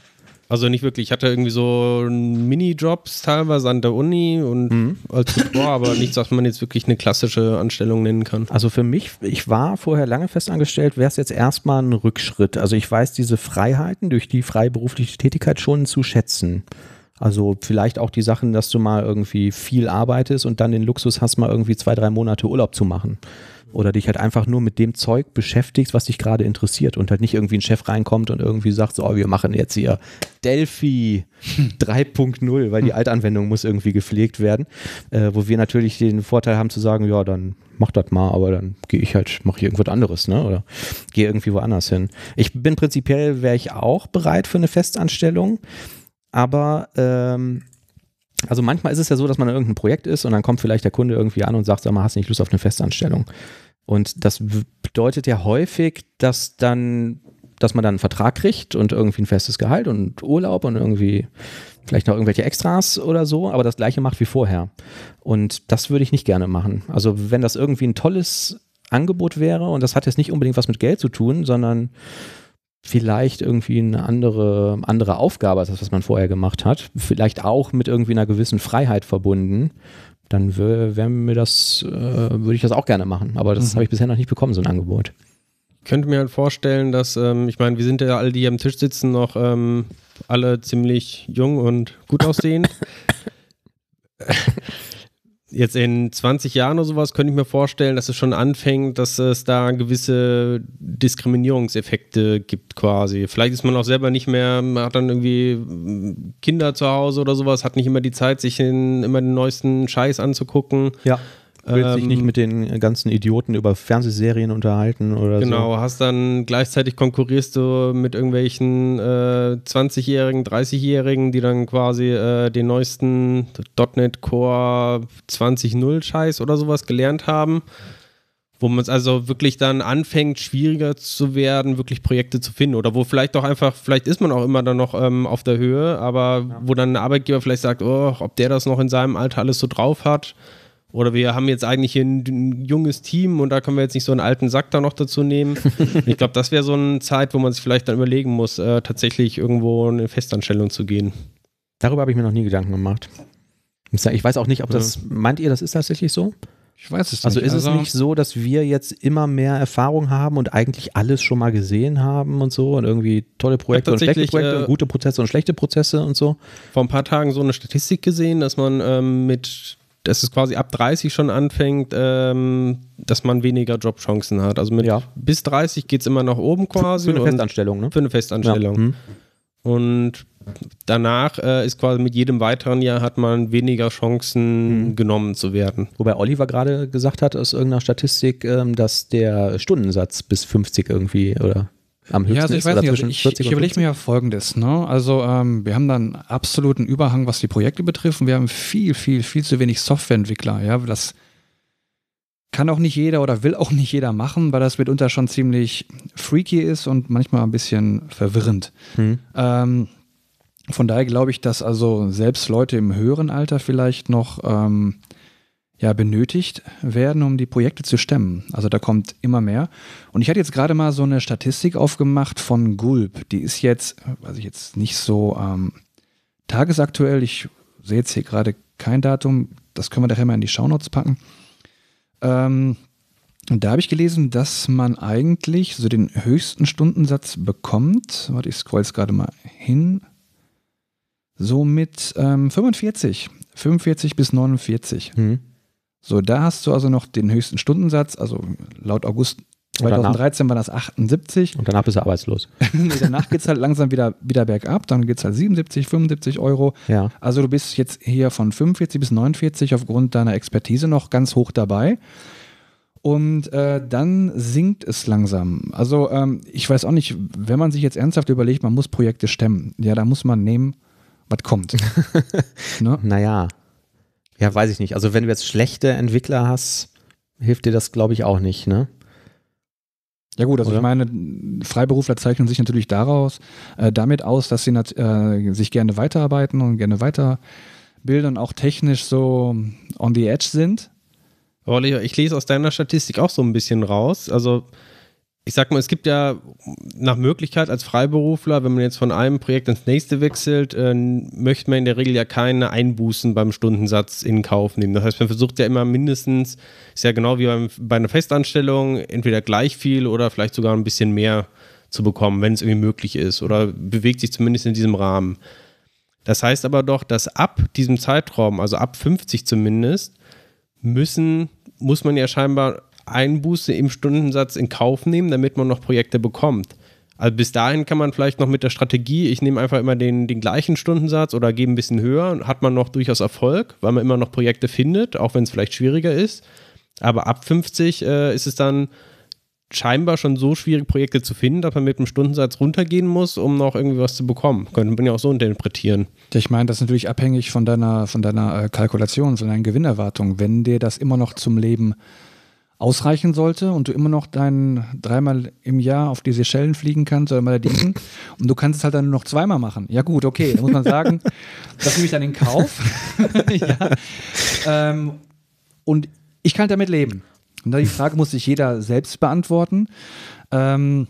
Also nicht wirklich. Ich hatte irgendwie so Minijobs teilweise an der Uni und mhm. als Tutor, aber nichts, was man jetzt wirklich eine klassische Anstellung nennen kann. Also für mich, ich war vorher lange festangestellt, wäre es jetzt erstmal ein Rückschritt. Also ich weiß diese Freiheiten durch die freiberufliche Tätigkeit schon zu schätzen. Also vielleicht auch die Sachen, dass du mal irgendwie viel arbeitest und dann den Luxus hast, mal irgendwie zwei, drei Monate Urlaub zu machen. Oder dich halt einfach nur mit dem Zeug beschäftigst, was dich gerade interessiert und halt nicht irgendwie ein Chef reinkommt und irgendwie sagt, so, oh, wir machen jetzt hier Delphi 3.0, weil die hm. Altanwendung muss irgendwie gepflegt werden. Äh, wo wir natürlich den Vorteil haben zu sagen, ja, dann mach das mal, aber dann gehe ich halt, mache ich irgendwas anderes, ne? Oder gehe irgendwie woanders hin. Ich bin prinzipiell, wäre ich auch bereit für eine Festanstellung aber ähm, also manchmal ist es ja so, dass man in irgendeinem Projekt ist und dann kommt vielleicht der Kunde irgendwie an und sagt, sag mal, hast du nicht Lust auf eine Festanstellung? Und das bedeutet ja häufig, dass dann, dass man dann einen Vertrag kriegt und irgendwie ein festes Gehalt und Urlaub und irgendwie vielleicht noch irgendwelche Extras oder so, aber das gleiche macht wie vorher. Und das würde ich nicht gerne machen. Also wenn das irgendwie ein tolles Angebot wäre und das hat jetzt nicht unbedingt was mit Geld zu tun, sondern vielleicht irgendwie eine andere, andere Aufgabe als das, was man vorher gemacht hat. Vielleicht auch mit irgendwie einer gewissen Freiheit verbunden. Dann mir das, äh, würde ich das auch gerne machen. Aber das mhm. habe ich bisher noch nicht bekommen, so ein Angebot. Ich könnte mir halt vorstellen, dass, ähm, ich meine, wir sind ja alle, die hier am Tisch sitzen, noch ähm, alle ziemlich jung und gut aussehend. jetzt in 20 Jahren oder sowas könnte ich mir vorstellen, dass es schon anfängt, dass es da gewisse Diskriminierungseffekte gibt quasi. Vielleicht ist man auch selber nicht mehr, man hat dann irgendwie Kinder zu Hause oder sowas, hat nicht immer die Zeit, sich in, immer den neuesten Scheiß anzugucken. Ja. Willst ähm, dich nicht mit den ganzen Idioten über Fernsehserien unterhalten oder genau, so. Genau, hast dann gleichzeitig konkurrierst du mit irgendwelchen äh, 20-Jährigen, 30-Jährigen, die dann quasi äh, den neuesten .NET Core 20.0 Scheiß oder sowas gelernt haben. Wo man es also wirklich dann anfängt, schwieriger zu werden, wirklich Projekte zu finden. Oder wo vielleicht auch einfach, vielleicht ist man auch immer dann noch ähm, auf der Höhe, aber ja. wo dann ein Arbeitgeber vielleicht sagt, oh, ob der das noch in seinem Alter alles so drauf hat oder wir haben jetzt eigentlich hier ein, ein, junges Team und da können wir jetzt nicht so einen alten Sack da noch dazu nehmen. ich glaube, das wäre so eine Zeit, wo man sich vielleicht dann überlegen muss, äh, tatsächlich irgendwo in eine Festanstellung zu gehen. Darüber habe ich mir noch nie Gedanken gemacht. Ich weiß auch nicht, ob das, meint ihr, das ist tatsächlich so? Ich weiß es also nicht. Also ist es nicht so, dass wir jetzt immer mehr Erfahrung haben und eigentlich alles schon mal gesehen haben und so und irgendwie tolle Projekte und schlechte Projekte äh, und gute Prozesse und schlechte Prozesse und so? Vor ein paar Tagen so eine Statistik gesehen, dass man ähm, mit dass es quasi ab 30 schon anfängt, ähm, dass man weniger Jobchancen hat. Also mit ja. bis 30 geht es immer nach oben quasi. Für, eine Festanstellung, ne? Für eine Festanstellung. Ja. Mhm. Und danach äh, ist quasi mit jedem weiteren Jahr hat man weniger Chancen mhm. genommen zu werden. Wobei Oliver gerade gesagt hat aus irgendeiner Statistik, ähm, dass der Stundensatz bis 50 irgendwie oder am höchsten ja, also ich weiß nicht, also ich, ich überlege mir ja folgendes, ne? Also ähm, wir haben dann absoluten Überhang, was die Projekte betrifft und wir haben viel, viel, viel zu wenig Softwareentwickler, ja, das kann auch nicht jeder oder will auch nicht jeder machen, weil das mitunter schon ziemlich freaky ist und manchmal ein bisschen verwirrend. Hm. Ähm, von daher glaube ich, dass also selbst Leute im höheren Alter vielleicht noch ähm, ja, benötigt werden, um die Projekte zu stemmen. Also da kommt immer mehr. Und ich hatte jetzt gerade mal so eine Statistik aufgemacht von Gulp. Die ist jetzt, weiß ich jetzt nicht so ähm, tagesaktuell. Ich sehe jetzt hier gerade kein Datum. Das können wir daher mal in die Shownotes packen. Ähm, da habe ich gelesen, dass man eigentlich so den höchsten Stundensatz bekommt. Warte, ich scroll es gerade mal hin. So mit ähm, 45. 45 bis 49. Mhm. So, da hast du also noch den höchsten Stundensatz, also laut August 2013 war das 78. Und danach bist du arbeitslos. nee, danach geht es halt langsam wieder, wieder bergab, dann geht es halt 77, 75 Euro. Ja. Also du bist jetzt hier von 45 bis 49 aufgrund deiner Expertise noch ganz hoch dabei. Und äh, dann sinkt es langsam. Also ähm, ich weiß auch nicht, wenn man sich jetzt ernsthaft überlegt, man muss Projekte stemmen, ja, da muss man nehmen, was kommt. ne? Naja, ja, weiß ich nicht. Also wenn du jetzt schlechte Entwickler hast, hilft dir das, glaube ich, auch nicht, ne? Ja gut, also Oder? ich meine, Freiberufler zeichnen sich natürlich daraus, äh, damit aus, dass sie äh, sich gerne weiterarbeiten und gerne weiterbilden und auch technisch so on the edge sind. Aber ich lese aus deiner Statistik auch so ein bisschen raus. Also ich sag mal, es gibt ja nach Möglichkeit als Freiberufler, wenn man jetzt von einem Projekt ins nächste wechselt, äh, möchte man in der Regel ja keine Einbußen beim Stundensatz in Kauf nehmen. Das heißt, man versucht ja immer mindestens, ist ja genau wie beim, bei einer Festanstellung, entweder gleich viel oder vielleicht sogar ein bisschen mehr zu bekommen, wenn es irgendwie möglich ist oder bewegt sich zumindest in diesem Rahmen. Das heißt aber doch, dass ab diesem Zeitraum, also ab 50 zumindest, müssen, muss man ja scheinbar Einbuße im Stundensatz in Kauf nehmen, damit man noch Projekte bekommt. Also bis dahin kann man vielleicht noch mit der Strategie, ich nehme einfach immer den, den gleichen Stundensatz oder gebe ein bisschen höher, hat man noch durchaus Erfolg, weil man immer noch Projekte findet, auch wenn es vielleicht schwieriger ist. Aber ab 50 äh, ist es dann scheinbar schon so schwierig, Projekte zu finden, dass man mit dem Stundensatz runtergehen muss, um noch irgendwie was zu bekommen. Könnte man ja auch so interpretieren. Ich meine, das ist natürlich abhängig von deiner, von deiner äh, Kalkulation, von deinen Gewinnerwartungen. Wenn dir das immer noch zum Leben ausreichen sollte und du immer noch dein dreimal im Jahr auf die Seychellen fliegen kannst oder Malediven und du kannst es halt dann nur noch zweimal machen. Ja gut, okay, da muss man sagen, das nehme ich dann in Kauf. ja. ähm, und ich kann damit leben. Und da die Frage muss sich jeder selbst beantworten. Ähm,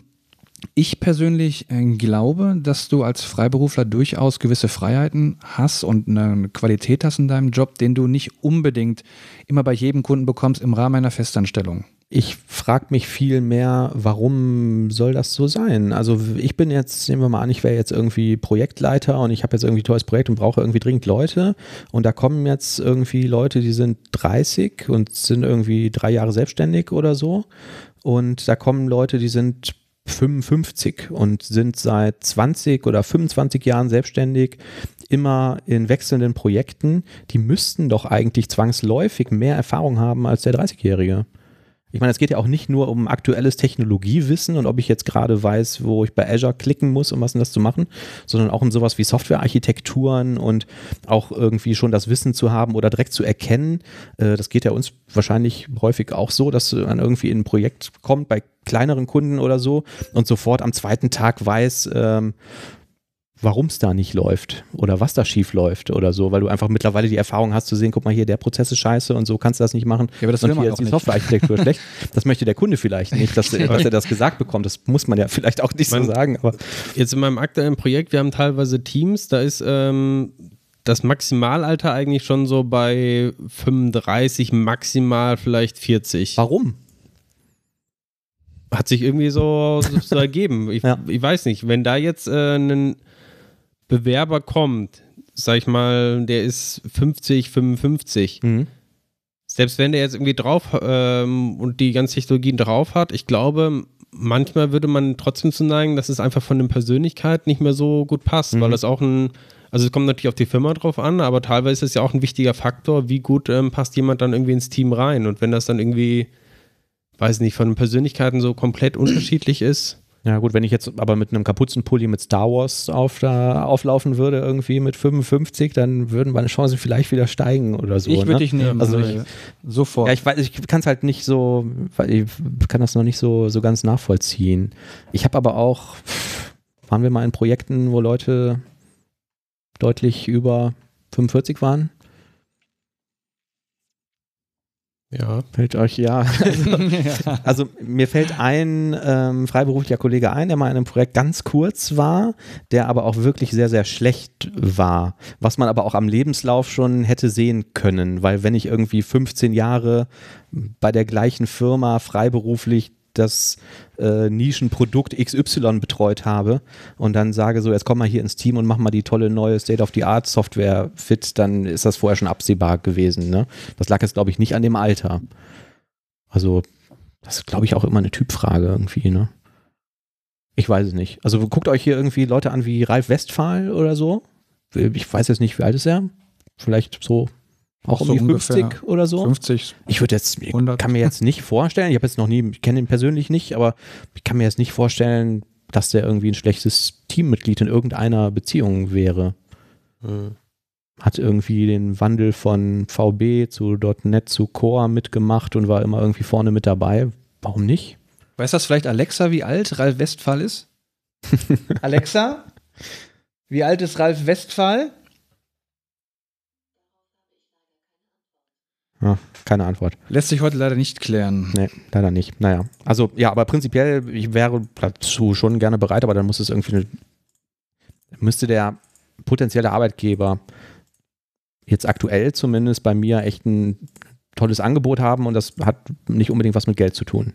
ich persönlich äh, glaube, dass du als Freiberufler durchaus gewisse Freiheiten hast und eine Qualität hast in deinem Job, den du nicht unbedingt immer bei jedem Kunden bekommst im Rahmen einer Festanstellung. Ich frage mich viel mehr, warum soll das so sein? Also ich bin jetzt, nehmen wir mal an, ich wäre jetzt irgendwie Projektleiter und ich habe jetzt irgendwie ein tolles Projekt und brauche irgendwie dringend Leute und da kommen jetzt irgendwie Leute, die sind 30 und sind irgendwie drei Jahre selbstständig oder so und da kommen Leute, die sind 55 und sind seit 20 oder 25 Jahren selbstständig, immer in wechselnden Projekten, die müssten doch eigentlich zwangsläufig mehr Erfahrung haben als der 30-Jährige. Ich meine, es geht ja auch nicht nur um aktuelles Technologiewissen und ob ich jetzt gerade weiß, wo ich bei Azure klicken muss, um was denn das zu machen, sondern auch um sowas wie Softwarearchitekturen und auch irgendwie schon das Wissen zu haben oder direkt zu erkennen. Äh, das geht ja uns wahrscheinlich häufig auch so, dass man irgendwie in ein Projekt kommt bei kleineren Kunden oder so und sofort am zweiten Tag weiß, ähm, warum es da nicht läuft oder was da schief läuft oder so, weil du einfach mittlerweile die Erfahrung hast zu sehen, guck mal hier, der Prozess ist scheiße und so kannst du das nicht machen. Ja, aber das und hier ist die Softwarearchitektur schlecht. Das möchte der Kunde vielleicht nicht, dass, dass, er das gesagt bekommt. Das muss man ja vielleicht auch nicht man, so sagen. Aber jetzt in meinem aktuellen Projekt, wir haben teilweise Teams, da ist ähm, das Maximalalter eigentlich schon so bei 35, maximal vielleicht 40. Warum? Hat sich irgendwie so, so ergeben. Ich, ja. ich, weiß nicht, wenn da jetzt äh, ein Bewerber kommt, sag ich mal, der ist 50, 55, mhm. selbst wenn der jetzt irgendwie drauf ähm, und die ganzen Technologien drauf hat, ich glaube, manchmal würde man trotzdem zu neigen, dass es einfach von der Persönlichkeit nicht mehr so gut passt, mhm. weil das auch ein, also es kommt natürlich auf die Firma drauf an, aber teilweise ist es ja auch ein wichtiger Faktor, wie gut ähm, passt jemand dann irgendwie ins Team rein und wenn das dann irgendwie, weiß nicht, von den Persönlichkeiten so komplett unterschiedlich ist, ja, gut, wenn ich jetzt aber mit einem Kapuzenpulli mit Star Wars auf, da, auflaufen würde, irgendwie mit 55, dann würden meine Chancen vielleicht wieder steigen oder so. Ich würde ne? dich nehmen. Also ich, sofort. Ja, ich weiß, ich kann es halt nicht so, ich kann das noch nicht so, so ganz nachvollziehen. Ich habe aber auch, waren wir mal in Projekten, wo Leute deutlich über 45 waren? Ja. Fällt euch, ja. Also, also mir fällt ein ähm, freiberuflicher Kollege ein, der mal in einem Projekt ganz kurz war, der aber auch wirklich sehr, sehr schlecht war. Was man aber auch am Lebenslauf schon hätte sehen können, weil wenn ich irgendwie 15 Jahre bei der gleichen Firma freiberuflich das äh, Nischenprodukt XY betreut habe und dann sage so, jetzt komm mal hier ins Team und mach mal die tolle neue State-of-the-Art-Software fit, dann ist das vorher schon absehbar gewesen. Ne? Das lag jetzt, glaube ich, nicht an dem Alter. Also, das ist, glaube ich, auch immer eine Typfrage irgendwie, ne? Ich weiß es nicht. Also guckt euch hier irgendwie Leute an wie Ralf Westphal oder so. Ich weiß jetzt nicht, wie alt ist er? Vielleicht so auch so um die 50 oder so? 50. Ich würde jetzt, ich kann mir jetzt nicht vorstellen, ich habe jetzt noch nie, ich kenne ihn persönlich nicht, aber ich kann mir jetzt nicht vorstellen, dass der irgendwie ein schlechtes Teammitglied in irgendeiner Beziehung wäre. Hm. Hat irgendwie den Wandel von VB zu .NET zu Core mitgemacht und war immer irgendwie vorne mit dabei. Warum nicht? Weiß das vielleicht Alexa, wie alt Ralf Westphal ist? Alexa, wie alt ist Ralf Westphal? Ja, keine Antwort. Lässt sich heute leider nicht klären. Nee, leider nicht. Naja. Also, ja, aber prinzipiell, ich wäre dazu schon gerne bereit, aber dann muss es irgendwie eine, müsste der potenzielle Arbeitgeber jetzt aktuell zumindest bei mir echt ein tolles Angebot haben und das hat nicht unbedingt was mit Geld zu tun.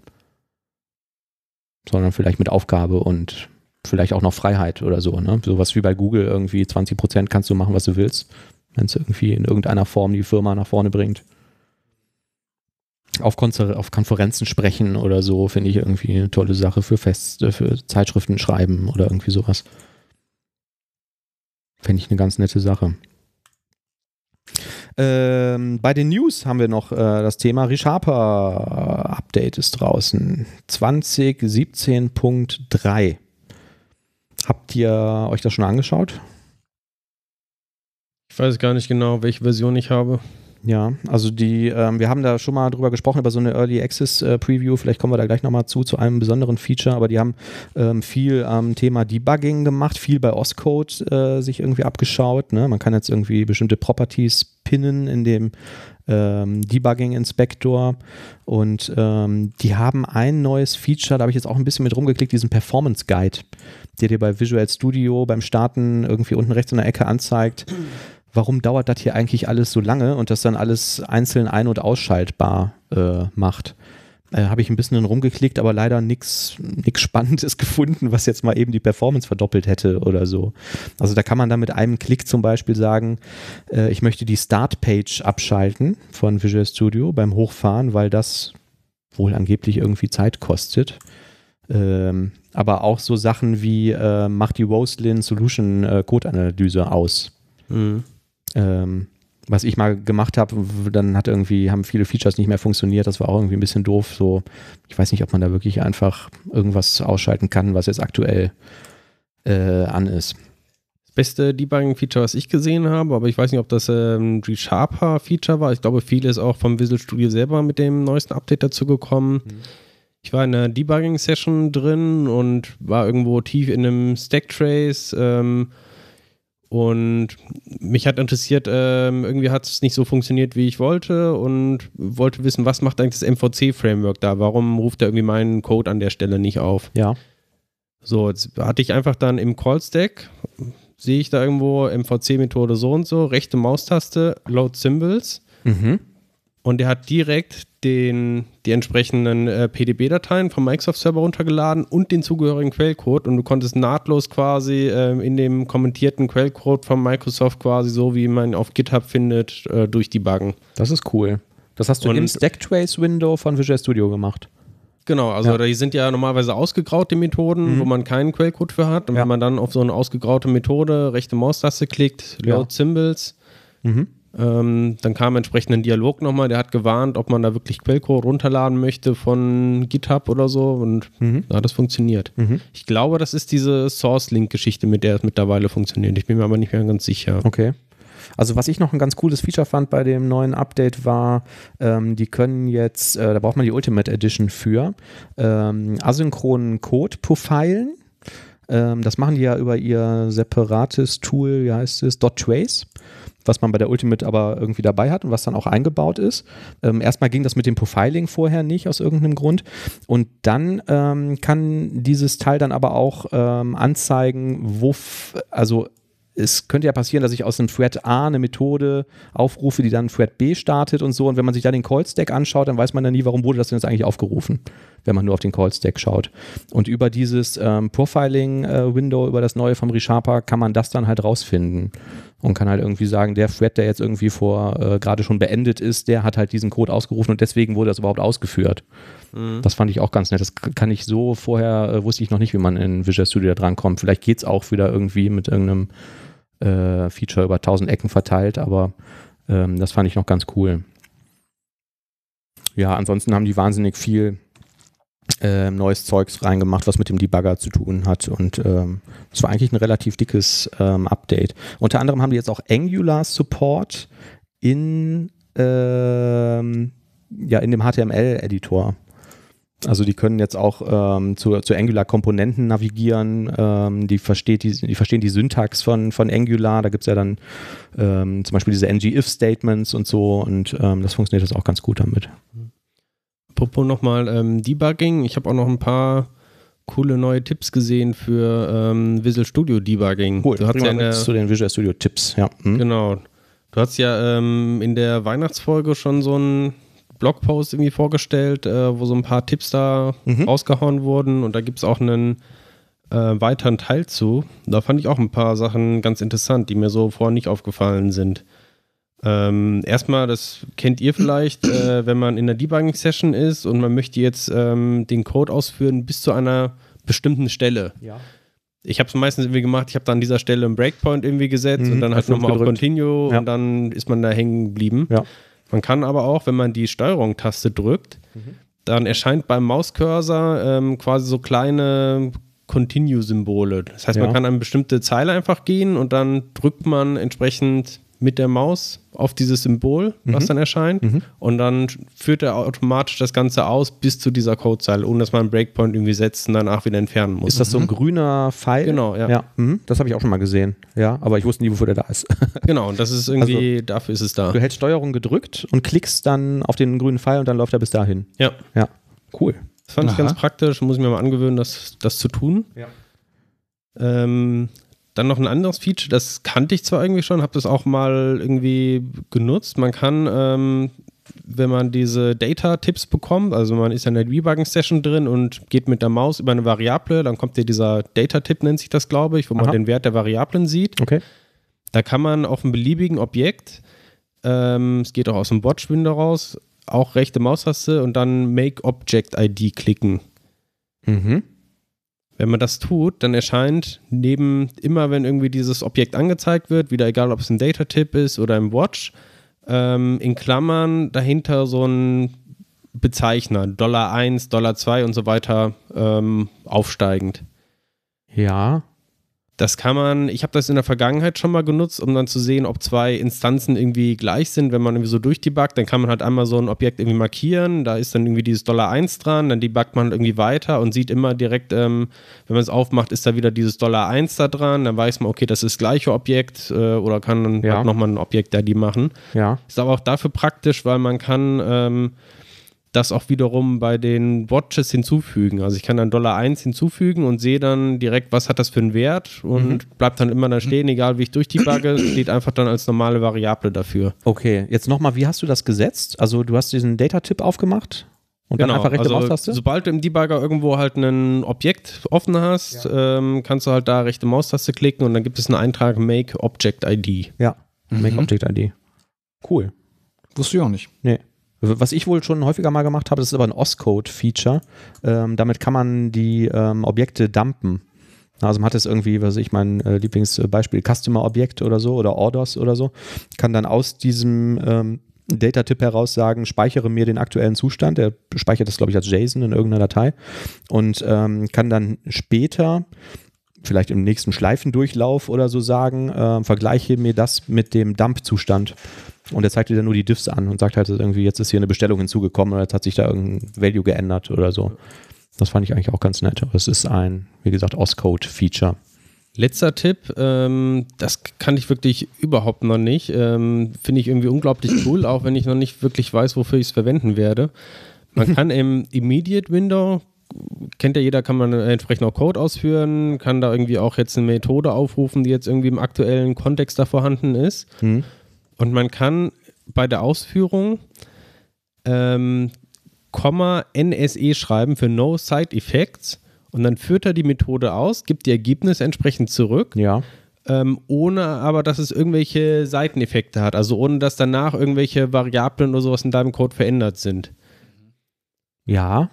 Sondern vielleicht mit Aufgabe und vielleicht auch noch Freiheit oder so. Ne? Sowas wie bei Google irgendwie 20 Prozent kannst du machen, was du willst, wenn es irgendwie in irgendeiner Form die Firma nach vorne bringt. Auf, Konzer auf Konferenzen sprechen oder so finde ich irgendwie eine tolle Sache für Feste, für Zeitschriften schreiben oder irgendwie sowas. Fände ich eine ganz nette Sache. Ähm, bei den News haben wir noch äh, das Thema ReSharper Update ist draußen. 2017.3. Habt ihr euch das schon angeschaut? Ich weiß gar nicht genau, welche Version ich habe. Ja, also die, ähm, wir haben da schon mal drüber gesprochen, über so eine Early Access äh, Preview. Vielleicht kommen wir da gleich nochmal zu, zu einem besonderen Feature, aber die haben ähm, viel am ähm, Thema Debugging gemacht, viel bei Oscode äh, sich irgendwie abgeschaut. Ne? Man kann jetzt irgendwie bestimmte Properties pinnen in dem ähm, Debugging Inspector und ähm, die haben ein neues Feature, da habe ich jetzt auch ein bisschen mit rumgeklickt, diesen Performance Guide, der dir bei Visual Studio beim Starten irgendwie unten rechts in der Ecke anzeigt warum dauert das hier eigentlich alles so lange und das dann alles einzeln ein- und ausschaltbar äh, macht. Äh, Habe ich ein bisschen rumgeklickt, aber leider nichts Spannendes gefunden, was jetzt mal eben die Performance verdoppelt hätte oder so. Also da kann man dann mit einem Klick zum Beispiel sagen, äh, ich möchte die Startpage abschalten von Visual Studio beim Hochfahren, weil das wohl angeblich irgendwie Zeit kostet. Ähm, aber auch so Sachen wie äh, macht die Roslyn Solution äh, Code-Analyse aus. Mhm. Ähm, was ich mal gemacht habe, dann hat irgendwie, haben viele Features nicht mehr funktioniert. Das war auch irgendwie ein bisschen doof. So, ich weiß nicht, ob man da wirklich einfach irgendwas ausschalten kann, was jetzt aktuell äh, an ist. Das beste Debugging-Feature, was ich gesehen habe, aber ich weiß nicht, ob das ähm, ein G-Sharper-Feature war. Ich glaube, viel ist auch vom Visual Studio selber mit dem neuesten Update dazu gekommen. Mhm. Ich war in einer Debugging-Session drin und war irgendwo tief in einem Stack-Trace. Ähm, und mich hat interessiert, ähm, irgendwie hat es nicht so funktioniert, wie ich wollte und wollte wissen, was macht eigentlich das MVC-Framework da? Warum ruft er irgendwie meinen Code an der Stelle nicht auf? Ja. So, jetzt hatte ich einfach dann im Call-Stack, sehe ich da irgendwo MVC-Methode so und so, rechte Maustaste, Load Symbols. Mhm. Und der hat direkt den, die entsprechenden äh, PDB-Dateien vom Microsoft-Server runtergeladen und den zugehörigen Quellcode und du konntest nahtlos quasi äh, in dem kommentierten Quellcode von Microsoft quasi so, wie man auf GitHub findet, äh, durchdebuggen. Das ist cool. Das hast du und im Stacktrace-Window von Visual Studio gemacht. Genau, also ja. die sind ja normalerweise ausgegraute Methoden, mhm. wo man keinen Quellcode für hat. Und ja. wenn man dann auf so eine ausgegraute Methode rechte Maustaste klickt, Load ja. Symbols, mhm ähm, dann kam entsprechend ein Dialog nochmal, der hat gewarnt, ob man da wirklich Quellcode runterladen möchte von GitHub oder so und mhm. da hat das funktioniert. Mhm. Ich glaube, das ist diese Source-Link-Geschichte, mit der es mittlerweile funktioniert. Ich bin mir aber nicht mehr ganz sicher. Okay. Also was ich noch ein ganz cooles Feature fand bei dem neuen Update war, ähm, die können jetzt, äh, da braucht man die Ultimate Edition für, ähm, asynchronen Code profilen. Ähm, das machen die ja über ihr separates Tool, wie heißt es, .trace was man bei der Ultimate aber irgendwie dabei hat und was dann auch eingebaut ist. Ähm, erstmal ging das mit dem Profiling vorher nicht aus irgendeinem Grund. Und dann ähm, kann dieses Teil dann aber auch ähm, anzeigen, wo, also es könnte ja passieren, dass ich aus einem Thread A eine Methode aufrufe, die dann Thread B startet und so. Und wenn man sich dann den Call-Stack anschaut, dann weiß man ja nie, warum wurde das denn jetzt eigentlich aufgerufen, wenn man nur auf den Call-Stack schaut. Und über dieses ähm, Profiling-Window, äh, über das neue vom ReSharper, kann man das dann halt rausfinden und kann halt irgendwie sagen, der Thread, der jetzt irgendwie vor äh, gerade schon beendet ist, der hat halt diesen Code ausgerufen und deswegen wurde das überhaupt ausgeführt. Mhm. Das fand ich auch ganz nett. Das kann ich so vorher, äh, wusste ich noch nicht, wie man in Visual Studio da drankommt. Vielleicht geht es auch wieder irgendwie mit irgendeinem äh, Feature über tausend Ecken verteilt, aber ähm, das fand ich noch ganz cool. Ja, ansonsten haben die wahnsinnig viel äh, neues Zeugs reingemacht, was mit dem Debugger zu tun hat. Und ähm, war eigentlich ein relativ dickes ähm, Update. Unter anderem haben die jetzt auch Angular Support in, ähm, ja, in dem HTML-Editor. Also die können jetzt auch ähm, zu, zu Angular-Komponenten navigieren, ähm, die, versteht die, die verstehen die Syntax von, von Angular, da gibt es ja dann ähm, zum Beispiel diese ng-if-Statements und so und ähm, das funktioniert das auch ganz gut damit. Apropos nochmal ähm, Debugging, ich habe auch noch ein paar coole neue Tipps gesehen für ähm, Visual Studio Debugging. Cool, du hast ja in der, zu den Visual Studio Tipps, ja. Hm. Genau. Du hast ja ähm, in der Weihnachtsfolge schon so einen Blogpost irgendwie vorgestellt, äh, wo so ein paar Tipps da Mhm. rausgehauen wurden und da gibt es auch einen äh, weiteren Teil zu. Da fand ich auch ein paar Sachen ganz interessant, die mir so vorher nicht aufgefallen sind. Ähm, erstmal, das kennt ihr vielleicht, äh, wenn man in der Debugging-Session ist und man möchte jetzt ähm, den Code ausführen bis zu einer bestimmten Stelle. Ja. Ich habe es meistens irgendwie gemacht, ich habe da an dieser Stelle einen Breakpoint irgendwie gesetzt Mhm, und dann halt F5 nochmal auf. Continue Ja. und dann ist man da hängen geblieben. Ja. Man kann aber auch, wenn man die Steuerung-Taste drückt, dann erscheint beim Mauscursor ähm, quasi so kleine Continue-Symbole. Das heißt, man kann an eine bestimmte Zeile einfach gehen und dann drückt man entsprechend mit der Maus auf dieses Symbol, was dann erscheint. Und dann führt er automatisch das Ganze aus bis zu dieser Codezeile, ohne dass man einen Breakpoint irgendwie setzt und danach wieder entfernen muss. Ist das so ein grüner Pfeil? Genau, ja. ja mhm. Das habe ich auch schon mal gesehen. Ja, aber ich wusste nie, wofür der da ist. Genau, und das ist irgendwie, Also dafür ist es da. Du hältst Steuerung gedrückt und klickst dann auf den grünen Pfeil und dann läuft er bis dahin. Ja, Ja, cool. das fand ich Aha. ganz praktisch, muss ich mir mal angewöhnen, das, das zu tun. Ja. Ähm, dann noch ein anderes Feature, das kannte ich zwar irgendwie schon, habe das auch mal irgendwie genutzt. Man kann, ähm, wenn man diese Data-Tipps bekommt, also man ist ja in der Debugging-Session drin und geht mit der Maus über eine Variable, dann kommt dir dieser Data-Tipp, nennt sich das, glaube ich, wo man Aha. den Wert der Variablen sieht. Okay. Da kann man auf einem beliebigen Objekt, ähm, es geht auch aus dem Watch-Window raus, auch rechte Maustaste und dann Make Object ID klicken. Mhm. Wenn man das tut, dann erscheint neben immer, wenn irgendwie dieses Objekt angezeigt wird, wieder egal, ob es ein Data-Tip ist oder ein Watch, ähm, in Klammern dahinter so ein Bezeichner, Dollar 1, Dollar 2 und so weiter ähm, aufsteigend. Ja. Das kann man, ich habe das in der Vergangenheit schon mal genutzt, um dann zu sehen, ob zwei Instanzen irgendwie gleich sind. Wenn man irgendwie so durchdebuggt, dann kann man halt einmal so ein Objekt irgendwie markieren, da ist dann irgendwie dieses Dollar 1 dran, dann debuggt man halt irgendwie weiter und sieht immer direkt, ähm, wenn man es aufmacht, ist da wieder dieses Dollar 1 da dran, dann weiß man, okay, das ist das gleiche Objekt äh, oder kann dann Ja. halt nochmal ein Objekt ID machen. Ja. Ist aber auch dafür praktisch, weil man kann ähm, das auch wiederum bei den Watches hinzufügen. Also ich kann dann Dollar 1 hinzufügen und sehe dann direkt, was hat das für einen Wert und bleibt dann immer da stehen, egal wie ich durchdebugge, steht einfach dann als normale Variable dafür. Okay, jetzt nochmal, wie hast du das gesetzt? Also du hast diesen Data-Tipp aufgemacht und dann einfach rechte also Maustaste? sobald du im Debugger irgendwo halt ein Objekt offen hast, ähm, kannst du halt da rechte Maustaste klicken und dann gibt es einen Eintrag Make Object ID. Ja, Make Mhm. Object ID. Cool. Wusste ich auch nicht. Nee. Was ich wohl schon häufiger mal gemacht habe, das ist aber ein OS-Code-Feature. Ähm, damit kann man die ähm, Objekte dumpen. Also man hat jetzt irgendwie, was ich, mein äh, Lieblingsbeispiel Customer-Objekt oder so oder Orders oder so, kann dann aus diesem ähm, Data-Tipp heraus sagen, speichere mir den aktuellen Zustand. Der speichert das, glaube ich, als JSON in irgendeiner Datei und ähm, kann dann später vielleicht im nächsten Schleifendurchlauf oder so sagen, äh, vergleiche mir das mit dem Dump-Zustand. Und er zeigt dir dann nur die Diffs an und sagt halt irgendwie, jetzt ist hier eine Bestellung hinzugekommen oder jetzt hat sich da irgendein Value geändert oder so. Das fand ich eigentlich auch ganz nett. Aber es ist ein, wie gesagt, OS-Code-Feature. Letzter Tipp, ähm, das kann ich wirklich überhaupt noch nicht. Ähm, Finde ich irgendwie unglaublich cool, auch wenn ich noch nicht wirklich weiß, wofür ich es verwenden werde. Man kann im Immediate Window, kennt ja jeder, kann man entsprechend auch Code ausführen, kann da irgendwie auch jetzt eine Methode aufrufen, die jetzt irgendwie im aktuellen Kontext da vorhanden ist. Hm? Und man kann bei der Ausführung ähm, Komma NSE schreiben für No Side Effects und dann führt er die Methode aus, gibt die Ergebnisse entsprechend zurück, Ja. ähm, ohne aber, dass es irgendwelche Seiteneffekte hat. Also ohne, dass danach irgendwelche Variablen oder sowas in deinem Code verändert sind. Ja.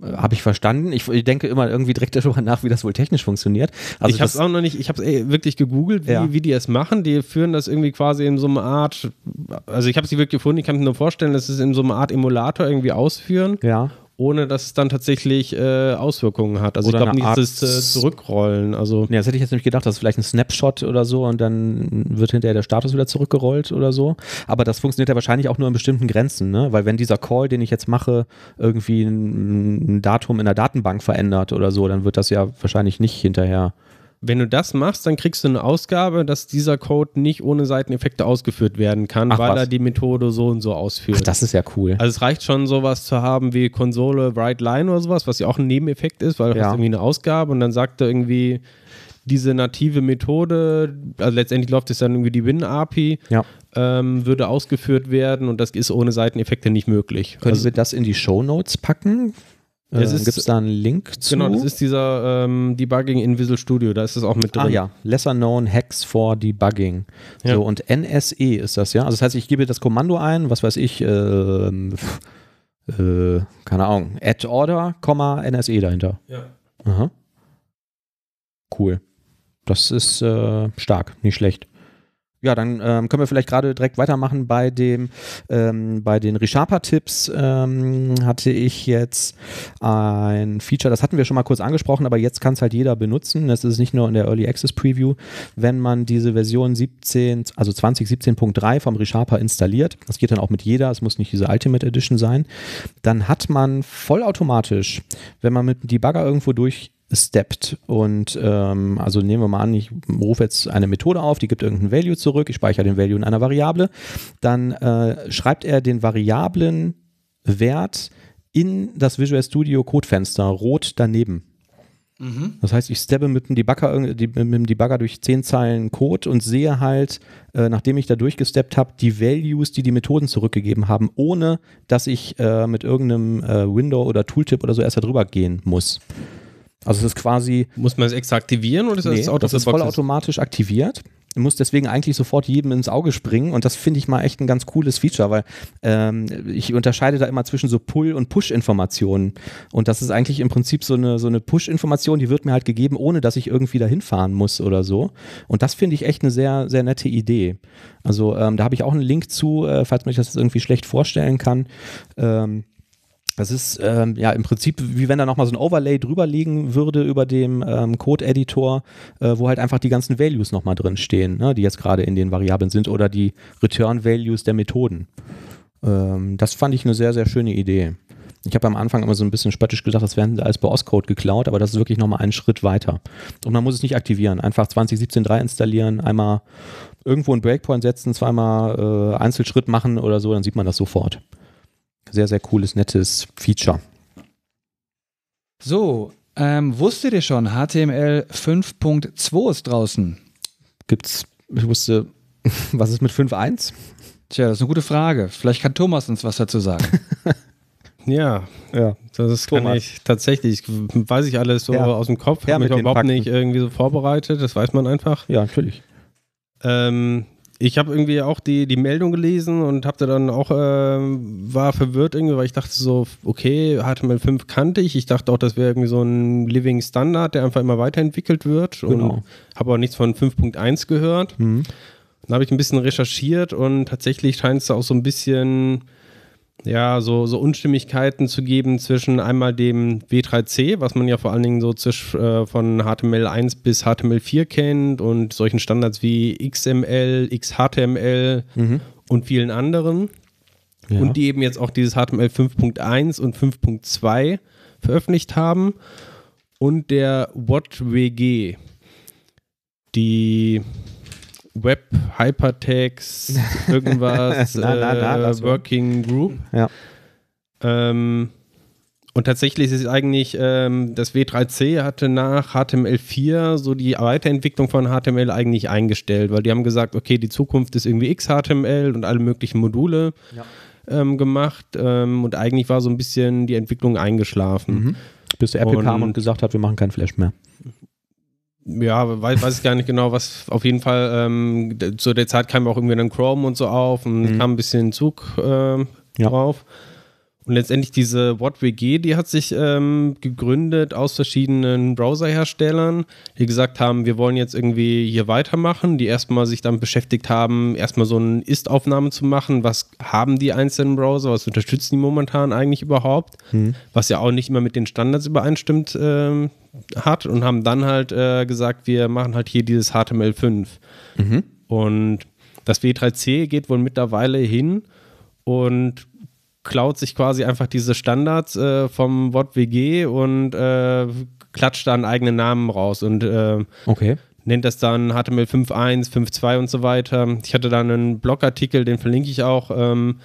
Habe ich verstanden. Ich, ich denke immer irgendwie direkt darüber nach, wie das wohl technisch funktioniert. Also ich habe es auch noch nicht, ich habe es wirklich gegoogelt, wie, Ja. wie die es machen. Die führen das irgendwie quasi in so einer Art, also ich habe es nicht wirklich gefunden, ich kann mir nur vorstellen, dass sie es in so einer Art Emulator irgendwie ausführen. ja. Ohne dass es dann tatsächlich äh, Auswirkungen hat. Also Oder ich glaube eine nicht, dass Art- es äh, zurückrollen. Also Ja, das hätte ich jetzt nämlich gedacht, das ist vielleicht ein Snapshot oder so und dann wird hinterher der Status wieder zurückgerollt oder so. Aber das funktioniert ja wahrscheinlich auch nur in bestimmten Grenzen, ne? Weil wenn dieser Call, den ich jetzt mache, irgendwie ein, ein Datum in der Datenbank verändert oder so, dann wird das ja wahrscheinlich nicht hinterher. Wenn du das machst, dann kriegst du eine Ausgabe, dass dieser Code nicht ohne Seiteneffekte ausgeführt werden kann, Ach, weil was? er die Methode so und so ausführt. Ach, das ist ja cool. Also es reicht schon, sowas zu haben wie Konsole Write Line oder sowas, was ja auch ein Nebeneffekt ist, weil du Ja. hast irgendwie eine Ausgabe und dann sagt er irgendwie diese native Methode, also letztendlich läuft es dann irgendwie die Win-API, Ja. ähm, würde ausgeführt werden und das ist ohne Seiteneffekte nicht möglich. Können Also, wir das in die Show Notes packen? Äh, Gibt es da einen Link zu? genau, das ist dieser ähm, Debugging in Visual Studio, da ist es auch mit drin. Ah ja, Lesser Known Hacks for Debugging. Ja. So, und NSE ist das, ja? Also das heißt, ich gebe das Kommando ein, was weiß ich, ähm, pf, äh, keine Ahnung, add order, Komma, NSE dahinter. Ja. Aha. Cool. Das ist äh, stark, nicht schlecht. Ja, dann ähm, können wir vielleicht gerade direkt weitermachen bei dem, ähm, bei den ReSharper-Tipps ähm, hatte ich jetzt ein Feature, das hatten wir schon mal kurz angesprochen, aber jetzt kann es halt jeder benutzen. Das ist nicht nur in der Early Access Preview. Wenn man diese Version 17, also 2017.3 vom ReSharper installiert, das geht dann auch mit jeder, es muss nicht diese Ultimate Edition sein, dann hat man vollautomatisch, wenn man mit dem Debugger irgendwo durch steppt und ähm, also nehmen wir mal an, ich rufe jetzt eine Methode auf, die gibt irgendeinen Value zurück, ich speichere den Value in einer Variable, dann äh, schreibt er den variablen Wert in das Visual Studio Codefenster rot daneben. Das heißt, ich steppe mit dem Debugger, die- mit dem Debugger durch zehn Zeilen Code und sehe halt, äh, nachdem ich da durchgesteppt habe, die Values, die die Methoden zurückgegeben haben, ohne dass ich äh, mit irgendeinem äh, Window oder Tooltip oder so erst da drüber gehen muss. Also es ist quasi, Muss man es extra aktivieren oder ist nee, das Auto das ist vollautomatisch aktiviert. Muss deswegen eigentlich sofort jedem ins Auge springen und das finde ich mal echt ein ganz cooles Feature, weil ähm, ich unterscheide da immer zwischen so Pull- und Push-Informationen und das ist eigentlich im Prinzip so eine, so eine Push-Information, die wird mir halt gegeben, ohne dass ich irgendwie dahin fahren muss oder so und das finde ich echt eine sehr, sehr nette Idee. Also ähm, da habe ich auch einen Link zu, äh, falls man sich das irgendwie schlecht vorstellen kann. Ähm, das ist ähm, ja im Prinzip wie wenn da nochmal so ein Overlay drüber liegen würde über dem ähm, Code-Editor, äh, wo halt einfach die ganzen Values nochmal drin stehen, ne, die jetzt gerade in den Variablen sind oder die Return-Values der Methoden. Ähm, das fand ich eine sehr, sehr schöne Idee. Ich habe am Anfang immer so ein bisschen spöttisch gedacht, das wären alles bei Oscode geklaut, aber das ist wirklich nochmal einen Schritt weiter. Und man muss es nicht aktivieren. Einfach 2017.3 installieren, einmal irgendwo einen Breakpoint setzen, zweimal äh, Einzelschritt machen oder so, dann sieht man das sofort. Sehr, sehr cooles, nettes Feature. So, ähm, wusstet ihr schon, HTML 5.2 ist draußen? Gibt's, ich wusste, was ist mit 5.1? Tja, das ist eine gute Frage. Vielleicht kann Thomas uns was dazu sagen. Ja, Ja. das kann Thomas. ich tatsächlich. Weiß ich alles so Ja. aus dem Kopf. Ja, Habe mich überhaupt Fakten. nicht irgendwie so vorbereitet. Das weiß man einfach. Ja, natürlich. Ähm, ich habe irgendwie auch die, die Meldung gelesen und habe dann auch, ähm, war verwirrt irgendwie, weil ich dachte so, okay, HTML5 kannte ich. Ich dachte auch, das wäre irgendwie so ein Living Standard, der einfach immer weiterentwickelt wird. Genau. Und habe auch nichts von 5.1 gehört. Mhm. Dann habe ich ein bisschen recherchiert und tatsächlich scheint es da auch so ein bisschen, ja, so, so Unstimmigkeiten zu geben zwischen einmal dem W3C, was man ja vor allen Dingen so zwisch, äh, von HTML1 bis HTML4 kennt und solchen Standards wie XML, XHTML Mhm. und vielen anderen. Ja. Und die eben jetzt auch dieses HTML 5.1 und 5.2 veröffentlicht haben. Und der WhatWG, die Web Hypertext irgendwas Na, na, na, äh. Working Group. Ja. Ähm, und tatsächlich ist es eigentlich, ähm, das W3C hatte nach HTML4 so die Weiterentwicklung von HTML eigentlich eingestellt, weil die haben gesagt, okay, die Zukunft ist irgendwie XHTML und alle möglichen Module ähm, gemacht ähm, und eigentlich war so ein bisschen die Entwicklung eingeschlafen. Mhm. Bis Apple Und- kam und gesagt hat, wir machen kein Flash mehr. Ja, weiß, weiß ich gar nicht genau, was auf jeden Fall ähm, zu der Zeit kam auch irgendwie dann Chrome und so auf und Mhm. kam ein bisschen Zug ähm, Ja. drauf. Und letztendlich diese WhatWG, die hat sich ähm, gegründet aus verschiedenen Browserherstellern, die gesagt haben, wir wollen jetzt irgendwie hier weitermachen, die erstmal sich damit beschäftigt haben, erstmal so eine Ist-Aufnahme zu machen, was haben die einzelnen Browser, was unterstützen die momentan eigentlich überhaupt, Hm. was ja auch nicht immer mit den Standards übereinstimmt ähm, hat und haben dann halt äh, gesagt, wir machen halt hier dieses HTML5. Mhm. Und das W3C geht wohl mittlerweile hin und klaut sich quasi einfach diese Standards äh, vom WOT-WG und äh, klatscht da einen eigenen Namen raus und äh, Okay. nennt das dann HTML 5.1, 5.2 und so weiter. Ich hatte da einen Blogartikel, den verlinke ich auch, ähm,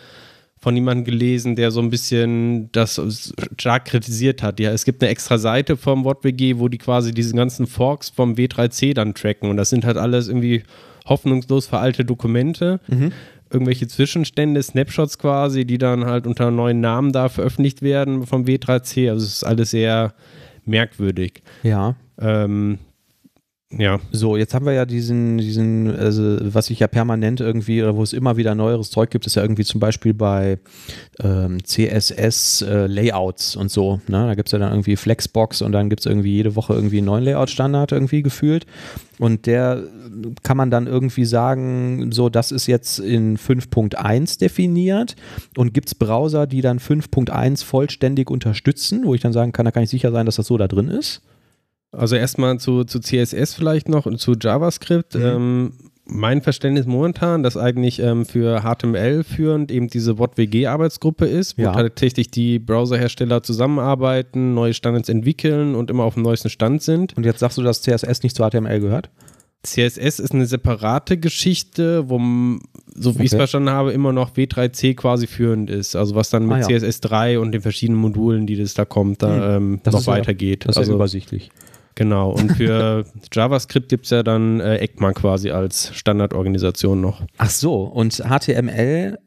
von jemandem gelesen, der so ein bisschen das stark kritisiert hat. Ja, es gibt eine extra Seite vom WOT-WG, wo die quasi diese ganzen Forks vom W3C dann tracken und das sind halt alles irgendwie hoffnungslos veraltete Dokumente irgendwelche Zwischenstände, Snapshots quasi, die dann halt unter neuen Namen da veröffentlicht werden vom W3C. Also es ist alles sehr merkwürdig. Ja. Ähm, ja, So, jetzt haben wir ja diesen, diesen, also was sich ja permanent irgendwie, oder wo es immer wieder neueres Zeug gibt, ist ja irgendwie zum Beispiel bei ähm, CSS-Layouts und so. Ne? Da gibt es ja dann irgendwie Flexbox und dann gibt es irgendwie jede Woche irgendwie einen neuen Layout-Standard irgendwie gefühlt. Und der kann man dann irgendwie sagen, so, das ist jetzt in 5.1 definiert und gibt es Browser, die dann 5.1 vollständig unterstützen, wo ich dann sagen kann, da kann ich sicher sein, dass das so da drin ist. Also erstmal zu, zu CSS vielleicht noch und zu JavaScript. Ähm, mein Verständnis momentan, dass eigentlich ähm, für HTML führend eben diese WOT-WG-Arbeitsgruppe ist, wo Ja. tatsächlich die Browserhersteller zusammenarbeiten, neue Standards entwickeln und immer auf dem neuesten Stand sind. Und jetzt sagst du, dass CSS nicht zu HTML gehört? CSS ist eine separate Geschichte, wo, so wie ich es Okay. verstanden habe, immer noch W3C quasi führend ist. Also was dann mit Ah, ja. CSS 3 und den verschiedenen Modulen, die das da kommt, da ähm, Das noch ist ja- weitergeht. Das ist also, ja übersichtlich. Genau. Und für JavaScript gibt es ja dann äh, ECMA quasi als Standardorganisation noch. Ach so, und HTML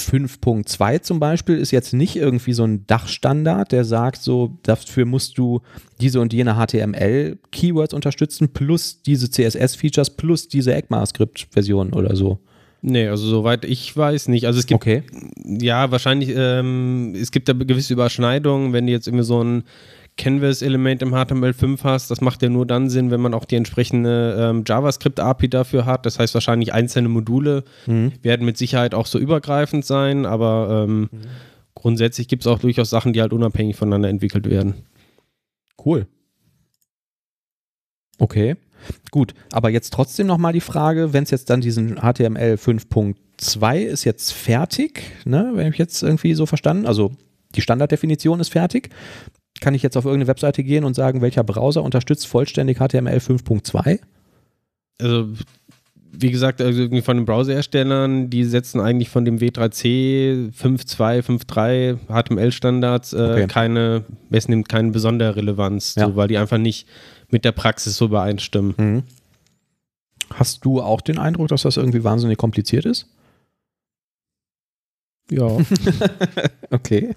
5.2 zum Beispiel ist jetzt nicht irgendwie so ein Dachstandard, der sagt, so dafür musst du diese und jene HTML-Keywords unterstützen, plus diese CSS-Features, plus diese ECMAScript-Version oder so. Nee, also soweit ich weiß nicht. Also es gibt Okay. Ja, wahrscheinlich, ähm, es gibt da gewisse Überschneidungen, wenn du jetzt irgendwie so ein Canvas-Element im HTML5 hast, das macht ja nur dann Sinn, wenn man auch die entsprechende ähm, JavaScript-API dafür hat. Das heißt, wahrscheinlich einzelne Module werden mit Sicherheit auch so übergreifend sein, aber ähm, grundsätzlich gibt es auch durchaus Sachen, die halt unabhängig voneinander entwickelt werden. Cool. Okay. Gut, aber jetzt trotzdem nochmal die Frage, wenn es jetzt dann diesen HTML 5.2 ist jetzt fertig, ne, wenn ich jetzt irgendwie so verstanden, also die Standarddefinition ist fertig, kann ich jetzt auf irgendeine Webseite gehen und sagen, welcher Browser unterstützt vollständig HTML 5.2? Also, wie gesagt, also irgendwie von den Browserherstellern, die setzen eigentlich von dem W3C 5.2, 5.3 HTML-Standards äh, Okay. keine, es nimmt keine besondere Relevanz, Ja. so, weil die einfach nicht mit der Praxis so übereinstimmen. Hast du auch den Eindruck, dass das irgendwie wahnsinnig kompliziert ist? Ja. Okay.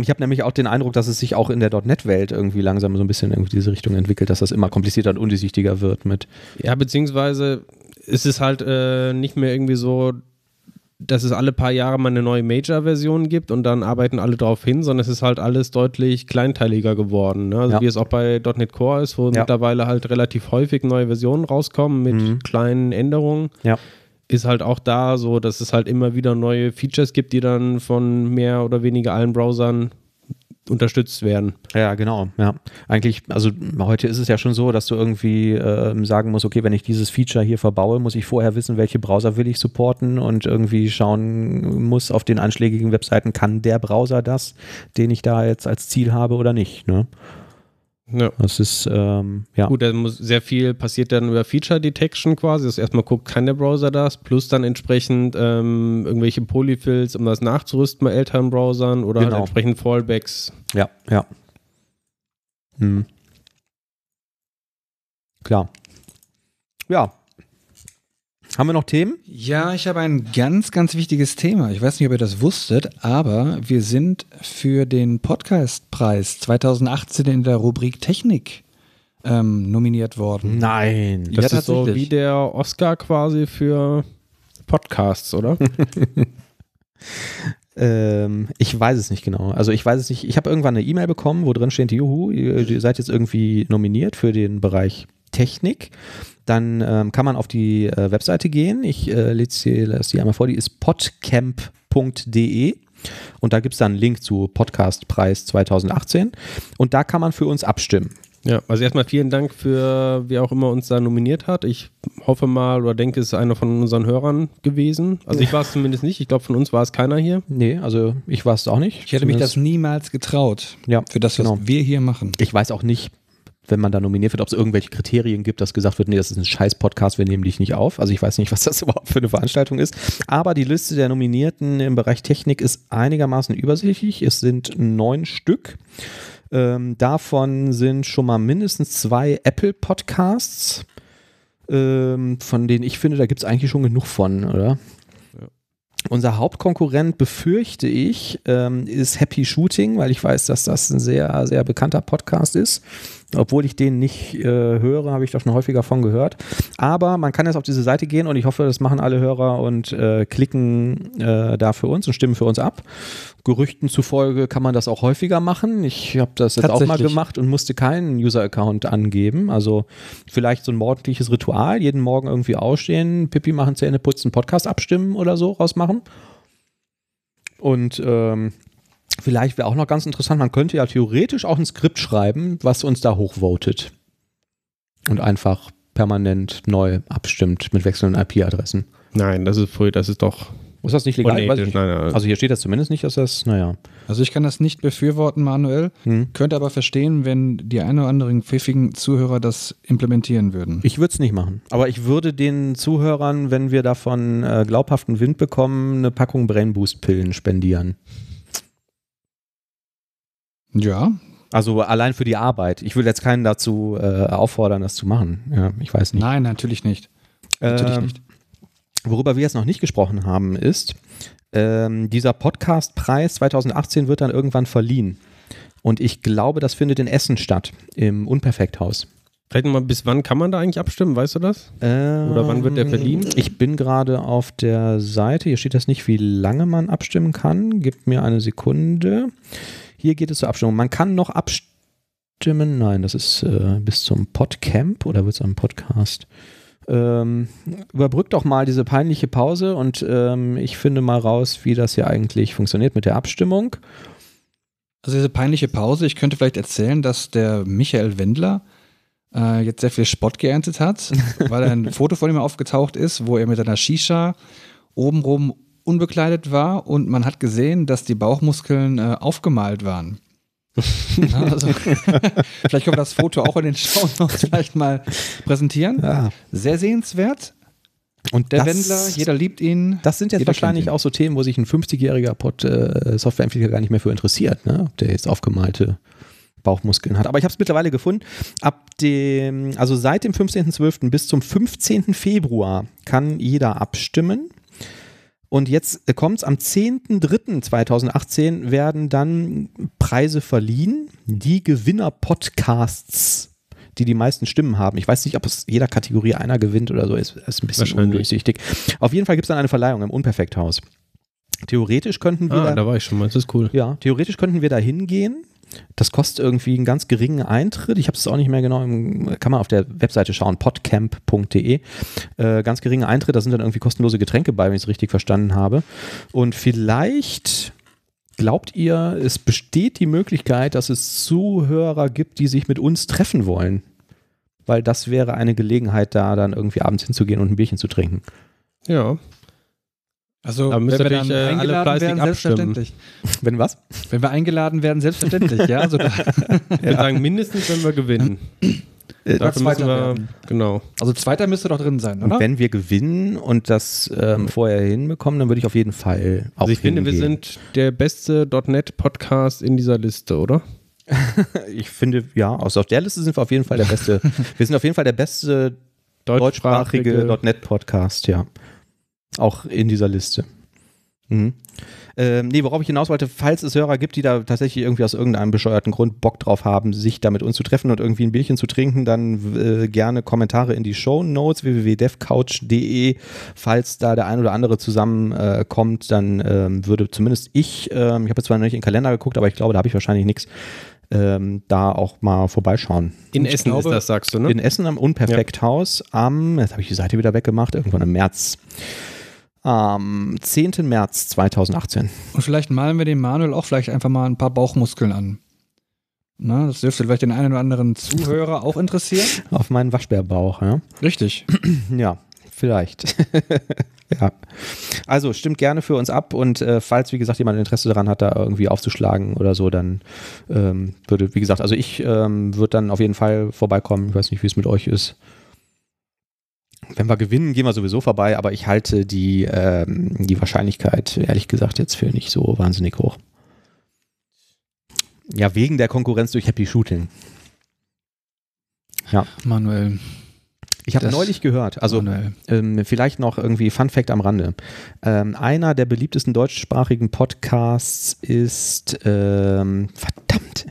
Ich habe nämlich auch den Eindruck, dass es sich auch in der .NET-Welt irgendwie langsam so ein bisschen in diese Richtung entwickelt, dass das immer komplizierter und undurchsichtiger wird mit ja, beziehungsweise ist es halt äh, nicht mehr irgendwie so, dass es alle paar Jahre mal eine neue Major-Version gibt und dann arbeiten alle drauf hin, sondern es ist halt alles deutlich kleinteiliger geworden. Ne? Also Ja. wie es auch bei .NET Core ist, wo Ja. mittlerweile halt relativ häufig neue Versionen rauskommen mit Mhm. kleinen Änderungen. Ja. Ist halt auch da so, dass es halt immer wieder neue Features gibt, die dann von mehr oder weniger allen Browsern unterstützt werden. Ja, genau. Ja, eigentlich, also heute ist es ja schon so, dass du irgendwie ähm, sagen musst, okay, wenn ich dieses Feature hier verbaue, muss ich vorher wissen, welche Browser will ich supporten und irgendwie schauen muss auf den einschlägigen Webseiten, kann der Browser das, den ich da jetzt als Ziel habe oder nicht. Ne? Ja. Das ist, ähm, ja. Gut, da muss sehr viel passiert dann über Feature Detection quasi, dass erstmal guckt, kann der Browser das, plus dann entsprechend ähm, irgendwelche Polyfills, um das nachzurüsten bei älteren Browsern oder Genau. halt entsprechend Fallbacks. Ja, ja. Hm. Klar. Ja. Haben wir noch Themen? Ja, ich habe ein ganz, ganz wichtiges Thema. Ich weiß nicht, ob ihr das wusstet, aber wir sind für den Podcastpreis 2018 in der Rubrik Technik ähm, nominiert worden. Nein. Das Ja, ist so wie der Oscar quasi für Podcasts, oder? Ähm, ich weiß es nicht genau. Also ich weiß es nicht. Ich habe irgendwann eine E-Mail bekommen, wo drin steht, juhu, ihr seid jetzt irgendwie nominiert für den Bereich Technik. Dann ähm, kann man auf die äh, Webseite gehen. Ich äh, lese die einmal vor, die ist podcamp.de. Und da gibt es dann einen Link zu Podcastpreis 2018. Und da kann man für uns abstimmen. Ja, also erstmal vielen Dank für, wer auch immer uns da nominiert hat. Ich hoffe mal oder denke, es ist einer von unseren Hörern gewesen. Also ich war es zumindest nicht. Ich glaube, von uns war es keiner hier. Nee, also ich war es auch nicht. Ich hätte mich das niemals getraut. Ja, Für das, was genau. wir hier machen. Ich weiß auch nicht, wenn man da nominiert wird, ob es irgendwelche Kriterien gibt, dass gesagt wird, nee, das ist ein scheiß Podcast, wir nehmen dich nicht auf. Also ich weiß nicht, was das überhaupt für eine Veranstaltung ist. Aber die Liste der Nominierten im Bereich Technik ist einigermaßen übersichtlich. Es sind neun Stück. Ähm, davon sind schon mal mindestens zwei Apple Podcasts, ähm, von denen ich finde, da gibt es eigentlich schon genug von, oder? Unser Hauptkonkurrent, befürchte ich, ähm, ist Happy Shooting, weil ich weiß, dass das ein sehr, sehr bekannter Podcast ist. Obwohl ich den nicht äh, höre, habe ich doch schon häufiger von gehört. Aber man kann jetzt auf diese Seite gehen und ich hoffe, das machen alle Hörer und äh, klicken äh, da für uns und stimmen für uns ab. Gerüchten zufolge kann man das auch häufiger machen. Ich habe das jetzt auch mal gemacht und musste keinen User-Account angeben. Also vielleicht so ein morgendliches Ritual, jeden Morgen irgendwie ausstehen, Pipi machen, Zähne putzen, Podcast abstimmen oder so rausmachen. Und ähm, vielleicht wäre auch noch ganz interessant, man könnte ja theoretisch auch ein Skript schreiben, was uns da hochvotet. Und einfach permanent neu abstimmt mit wechselnden IP-Adressen. Nein, das ist voll, das ist doch Ist das nicht legal? Unethisch. nicht. Nein, nein. Also hier steht das zumindest nicht, dass das, naja. Also ich kann das nicht befürworten, Manuel. Hm. Könnte aber verstehen, wenn die ein oder anderen pfiffigen Zuhörer das implementieren würden. Ich würde es nicht machen. Aber ich würde den Zuhörern, wenn wir davon äh, glaubhaften Wind bekommen, eine Packung Brainboost-Pillen spendieren. Ja, Also allein für die Arbeit. Ich will jetzt keinen dazu äh, auffordern, das zu machen. Ja, ich weiß nicht. nein, natürlich nicht. Natürlich Ähm, nicht. Worüber wir jetzt noch nicht gesprochen haben, ist, ähm, dieser Podcastpreis 2018 wird dann irgendwann verliehen. Und ich glaube, das findet in Essen statt, im Unperfekthaus. Vielleicht nochmal, bis wann kann man da eigentlich abstimmen, weißt du das? Oder wann wird der verliehen? Ich bin gerade auf der Seite. Hier steht das nicht, wie lange man abstimmen kann. Gib mir eine Sekunde. Hier geht es zur Abstimmung. Man kann noch abstimmen. Nein, das ist äh, bis zum Podcamp oder wird es am Podcast? Ähm, überbrückt doch mal diese peinliche Pause und ähm, ich finde mal raus, wie das hier eigentlich funktioniert mit der Abstimmung. Also diese peinliche Pause, ich könnte vielleicht erzählen, dass der Michael Wendler äh, jetzt sehr viel Spott geerntet hat, weil ein Foto von ihm aufgetaucht ist, wo er mit einer Shisha obenrum unbekleidet war und man hat gesehen, dass die Bauchmuskeln äh, aufgemalt waren. Ja, also, vielleicht können wir das Foto auch in den Show vielleicht mal präsentieren. Ja. Sehr sehenswert. Und Der das, Wendler, jeder liebt ihn. Das sind jetzt wahrscheinlich auch so Themen, wo sich ein 50-jähriger Pod, äh, Softwareentwickler gar nicht mehr für interessiert, ne? ob der jetzt aufgemalte Bauchmuskeln hat. Aber ich habe es mittlerweile gefunden. Ab dem, also seit dem 15.12. bis zum 15. Februar kann jeder abstimmen. Und jetzt kommt es am 10.03.2018 werden dann Preise verliehen. Die Gewinner-Podcasts, die die meisten Stimmen haben. Ich weiß nicht, ob es jeder Kategorie einer gewinnt oder so. Ist, ist ein bisschen undurchsichtig. Auf jeden Fall gibt es dann eine Verleihung im Unperfekthaus. Theoretisch könnten wir Ah, da, da war ich schon mal, das ist cool. ja, theoretisch könnten wir da hingehen. Das kostet irgendwie einen ganz geringen Eintritt. Ich habe es auch nicht mehr genau, im, kann man auf der Webseite schauen, podcamp.de. Äh, ganz geringer Eintritt, da sind dann irgendwie kostenlose Getränke bei, wenn ich es richtig verstanden habe. Und vielleicht glaubt ihr, es besteht die Möglichkeit, dass es Zuhörer gibt, die sich mit uns treffen wollen. Weil das wäre eine Gelegenheit, da dann irgendwie abends hinzugehen und ein Bierchen zu trinken. Ja. Also, Da wenn müsst wir dann äh, alle eingeladen fleißig werden, abstimmen. selbstverständlich. Wenn was? Wenn wir eingeladen werden, selbstverständlich, ja. Also, da, Ich würde sagen, mindestens, wenn wir gewinnen. Äh, Dafür müssen wir, werden. genau. also zweiter müsste doch drin sein, Und oder? wenn wir gewinnen und das ähm, vorher hinbekommen, dann würde ich auf jeden Fall auch Also ich finde, wir hingehen. sind der beste .NET-Podcast in dieser Liste, oder? Ich finde, ja, aus auf der Liste sind wir auf jeden Fall der beste. wir sind auf jeden Fall der beste deutschsprachige .NET-Podcast, ja. Auch in dieser Liste. Mhm. Ähm, nee, worauf ich hinaus wollte, falls es Hörer gibt, die da tatsächlich irgendwie aus irgendeinem bescheuerten Grund Bock drauf haben, sich da mit uns zu treffen und irgendwie ein Bierchen zu trinken, dann äh, gerne Kommentare in die Show Notes www.devcouch.de. Falls da der ein oder andere zusammenkommt, äh, dann ähm, würde zumindest ich, ähm, ich habe jetzt zwar noch nicht in den Kalender geguckt, aber ich glaube, da habe ich wahrscheinlich nichts, ähm, da auch mal vorbeischauen. In ich Essen ist das, sagst du, ne? In Essen am Unperfekthaus am, jetzt habe ich die Seite wieder weggemacht, irgendwann im März. Am 10. März 2018. Und vielleicht malen wir dem Manuel auch vielleicht einfach mal ein paar Bauchmuskeln an. Na, das dürfte vielleicht den einen oder anderen Zuhörer auch interessieren. Auf meinen Waschbärbauch, ja. Richtig. Ja, vielleicht. ja. Also stimmt gerne für uns ab und äh, falls, wie gesagt, jemand Interesse daran hat, da irgendwie aufzuschlagen oder so, dann ähm, würde, wie gesagt, also ich ähm, würde dann auf jeden Fall vorbeikommen. Ich weiß nicht, wie es mit euch ist. Wenn wir gewinnen, gehen wir sowieso vorbei, aber ich halte die, ähm, die Wahrscheinlichkeit, ehrlich gesagt, jetzt für nicht so wahnsinnig hoch. Ja, wegen der Konkurrenz durch Happy Shooting. Ja. Manuel. Ich habe neulich gehört, also ähm, vielleicht noch irgendwie Fun Fact am Rande. Ähm, einer der beliebtesten deutschsprachigen Podcasts ist, ähm, verdammt,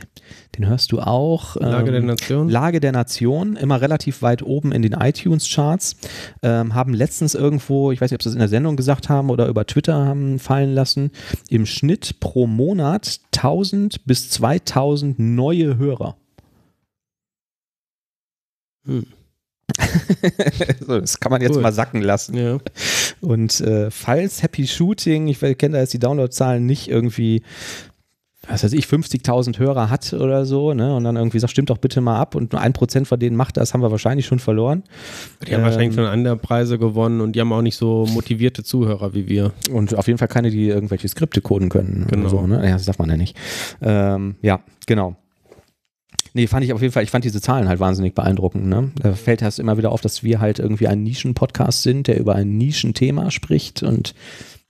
den hörst du auch. Lage der ähm, Nation. Lage der Nation, immer relativ weit oben in den iTunes-Charts, ähm, haben letztens irgendwo, ich weiß nicht, ob sie das in der Sendung gesagt haben oder über Twitter haben fallen lassen, im Schnitt pro Monat 1000 bis 2000 neue Hörer. Hm. so, das kann man jetzt Cool. mal sacken lassen. Ja. Und äh, falls Happy Shooting, ich kenne da jetzt die Downloadzahlen nicht irgendwie, was weiß ich, 50.000 Hörer hat oder so, ne? Und dann irgendwie sagt, stimmt doch bitte mal ab und nur ein Prozent von denen macht das, haben wir wahrscheinlich schon verloren. Die haben Ähm, wahrscheinlich schon andere Preise gewonnen und die haben auch nicht so motivierte Zuhörer wie wir. Und auf jeden Fall keine, die irgendwelche Skripte coden können. Genau. So, ne? Ja, das darf man ja nicht. Ähm, ja, genau. Nee, fand ich auf jeden Fall, ich fand diese Zahlen halt wahnsinnig beeindruckend. Ne? Da fällt das immer wieder auf, dass wir halt irgendwie ein Nischen-Podcast sind, der über ein Nischenthema spricht und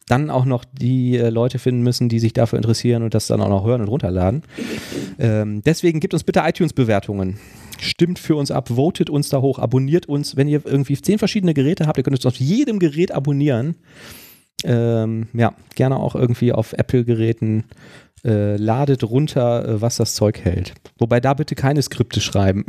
dann auch noch die äh, Leute finden müssen, die sich dafür interessieren und das dann auch noch hören und runterladen. Ähm, deswegen gibt uns bitte iTunes-Bewertungen. Stimmt für uns ab, votet uns da hoch, abonniert uns. Wenn ihr irgendwie zehn verschiedene Geräte habt, ihr könnt uns auf jedem Gerät abonnieren. Ähm, ja, gerne auch irgendwie auf Apple-Geräten. Äh, ladet runter, äh, was das Zeug hält. Wobei da bitte keine Skripte schreiben.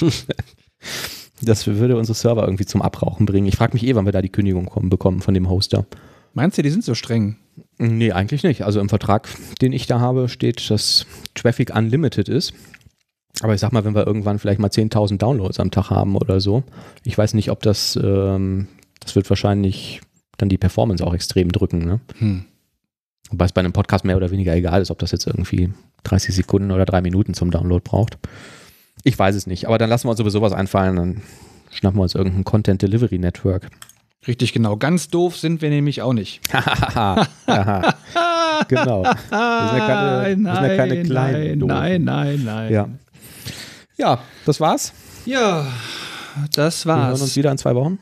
das würde unsere Server irgendwie zum Abrauchen bringen. Ich frage mich eh, wann wir da die Kündigung kommen, bekommen von dem Hoster. Meinst du, die sind so streng? Nee, eigentlich nicht. Also im Vertrag, den ich da habe, steht, dass Traffic unlimited ist. Aber ich sag mal, wenn wir irgendwann vielleicht mal 10.000 Downloads am Tag haben oder so, ich weiß nicht, ob das, ähm, das wird wahrscheinlich dann die Performance auch extrem drücken. Ne? Hm. Wobei es bei einem Podcast mehr oder weniger egal ist, ob das jetzt irgendwie 30 Sekunden oder drei Minuten zum Download braucht. Ich weiß es nicht, aber dann lassen wir uns sowieso was einfallen, dann schnappen wir uns irgendein Content Delivery Network. Richtig, genau. Ganz doof sind wir nämlich auch nicht. Genau. Wir sind ja keine, wir sind ja keine kleinen nein, Doofen. nein, nein, nein. Ja. ja, das war's. Ja, das Wir hören uns war's. wieder in zwei Wochen.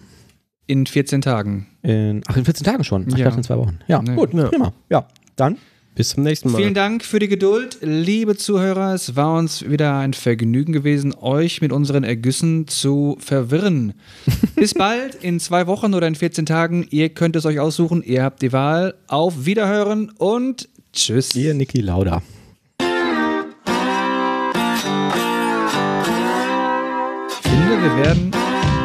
In 14 Tagen. In, ach, in 14 Tagen schon. Ach, Ich Ja. dachte in zwei Wochen. Ja, Nee. gut, Ja. prima. Ja, dann. Bis zum nächsten Mal. Vielen Dank für die Geduld, liebe Zuhörer. Es war uns wieder ein Vergnügen gewesen, euch mit unseren Ergüssen zu verwirren. Bis bald, in zwei Wochen oder in 14 Tagen. Ihr könnt es euch aussuchen. Ihr habt die Wahl. Auf Wiederhören und tschüss. Ihr Niki Lauda. Ich finde, wir werden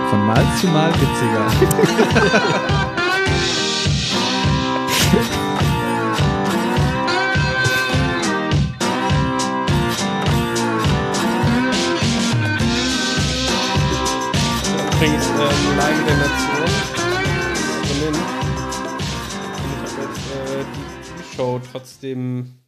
von Mal zu Mal witziger. ähm, Lage der Nation. Und jetzt äh, die Show trotzdem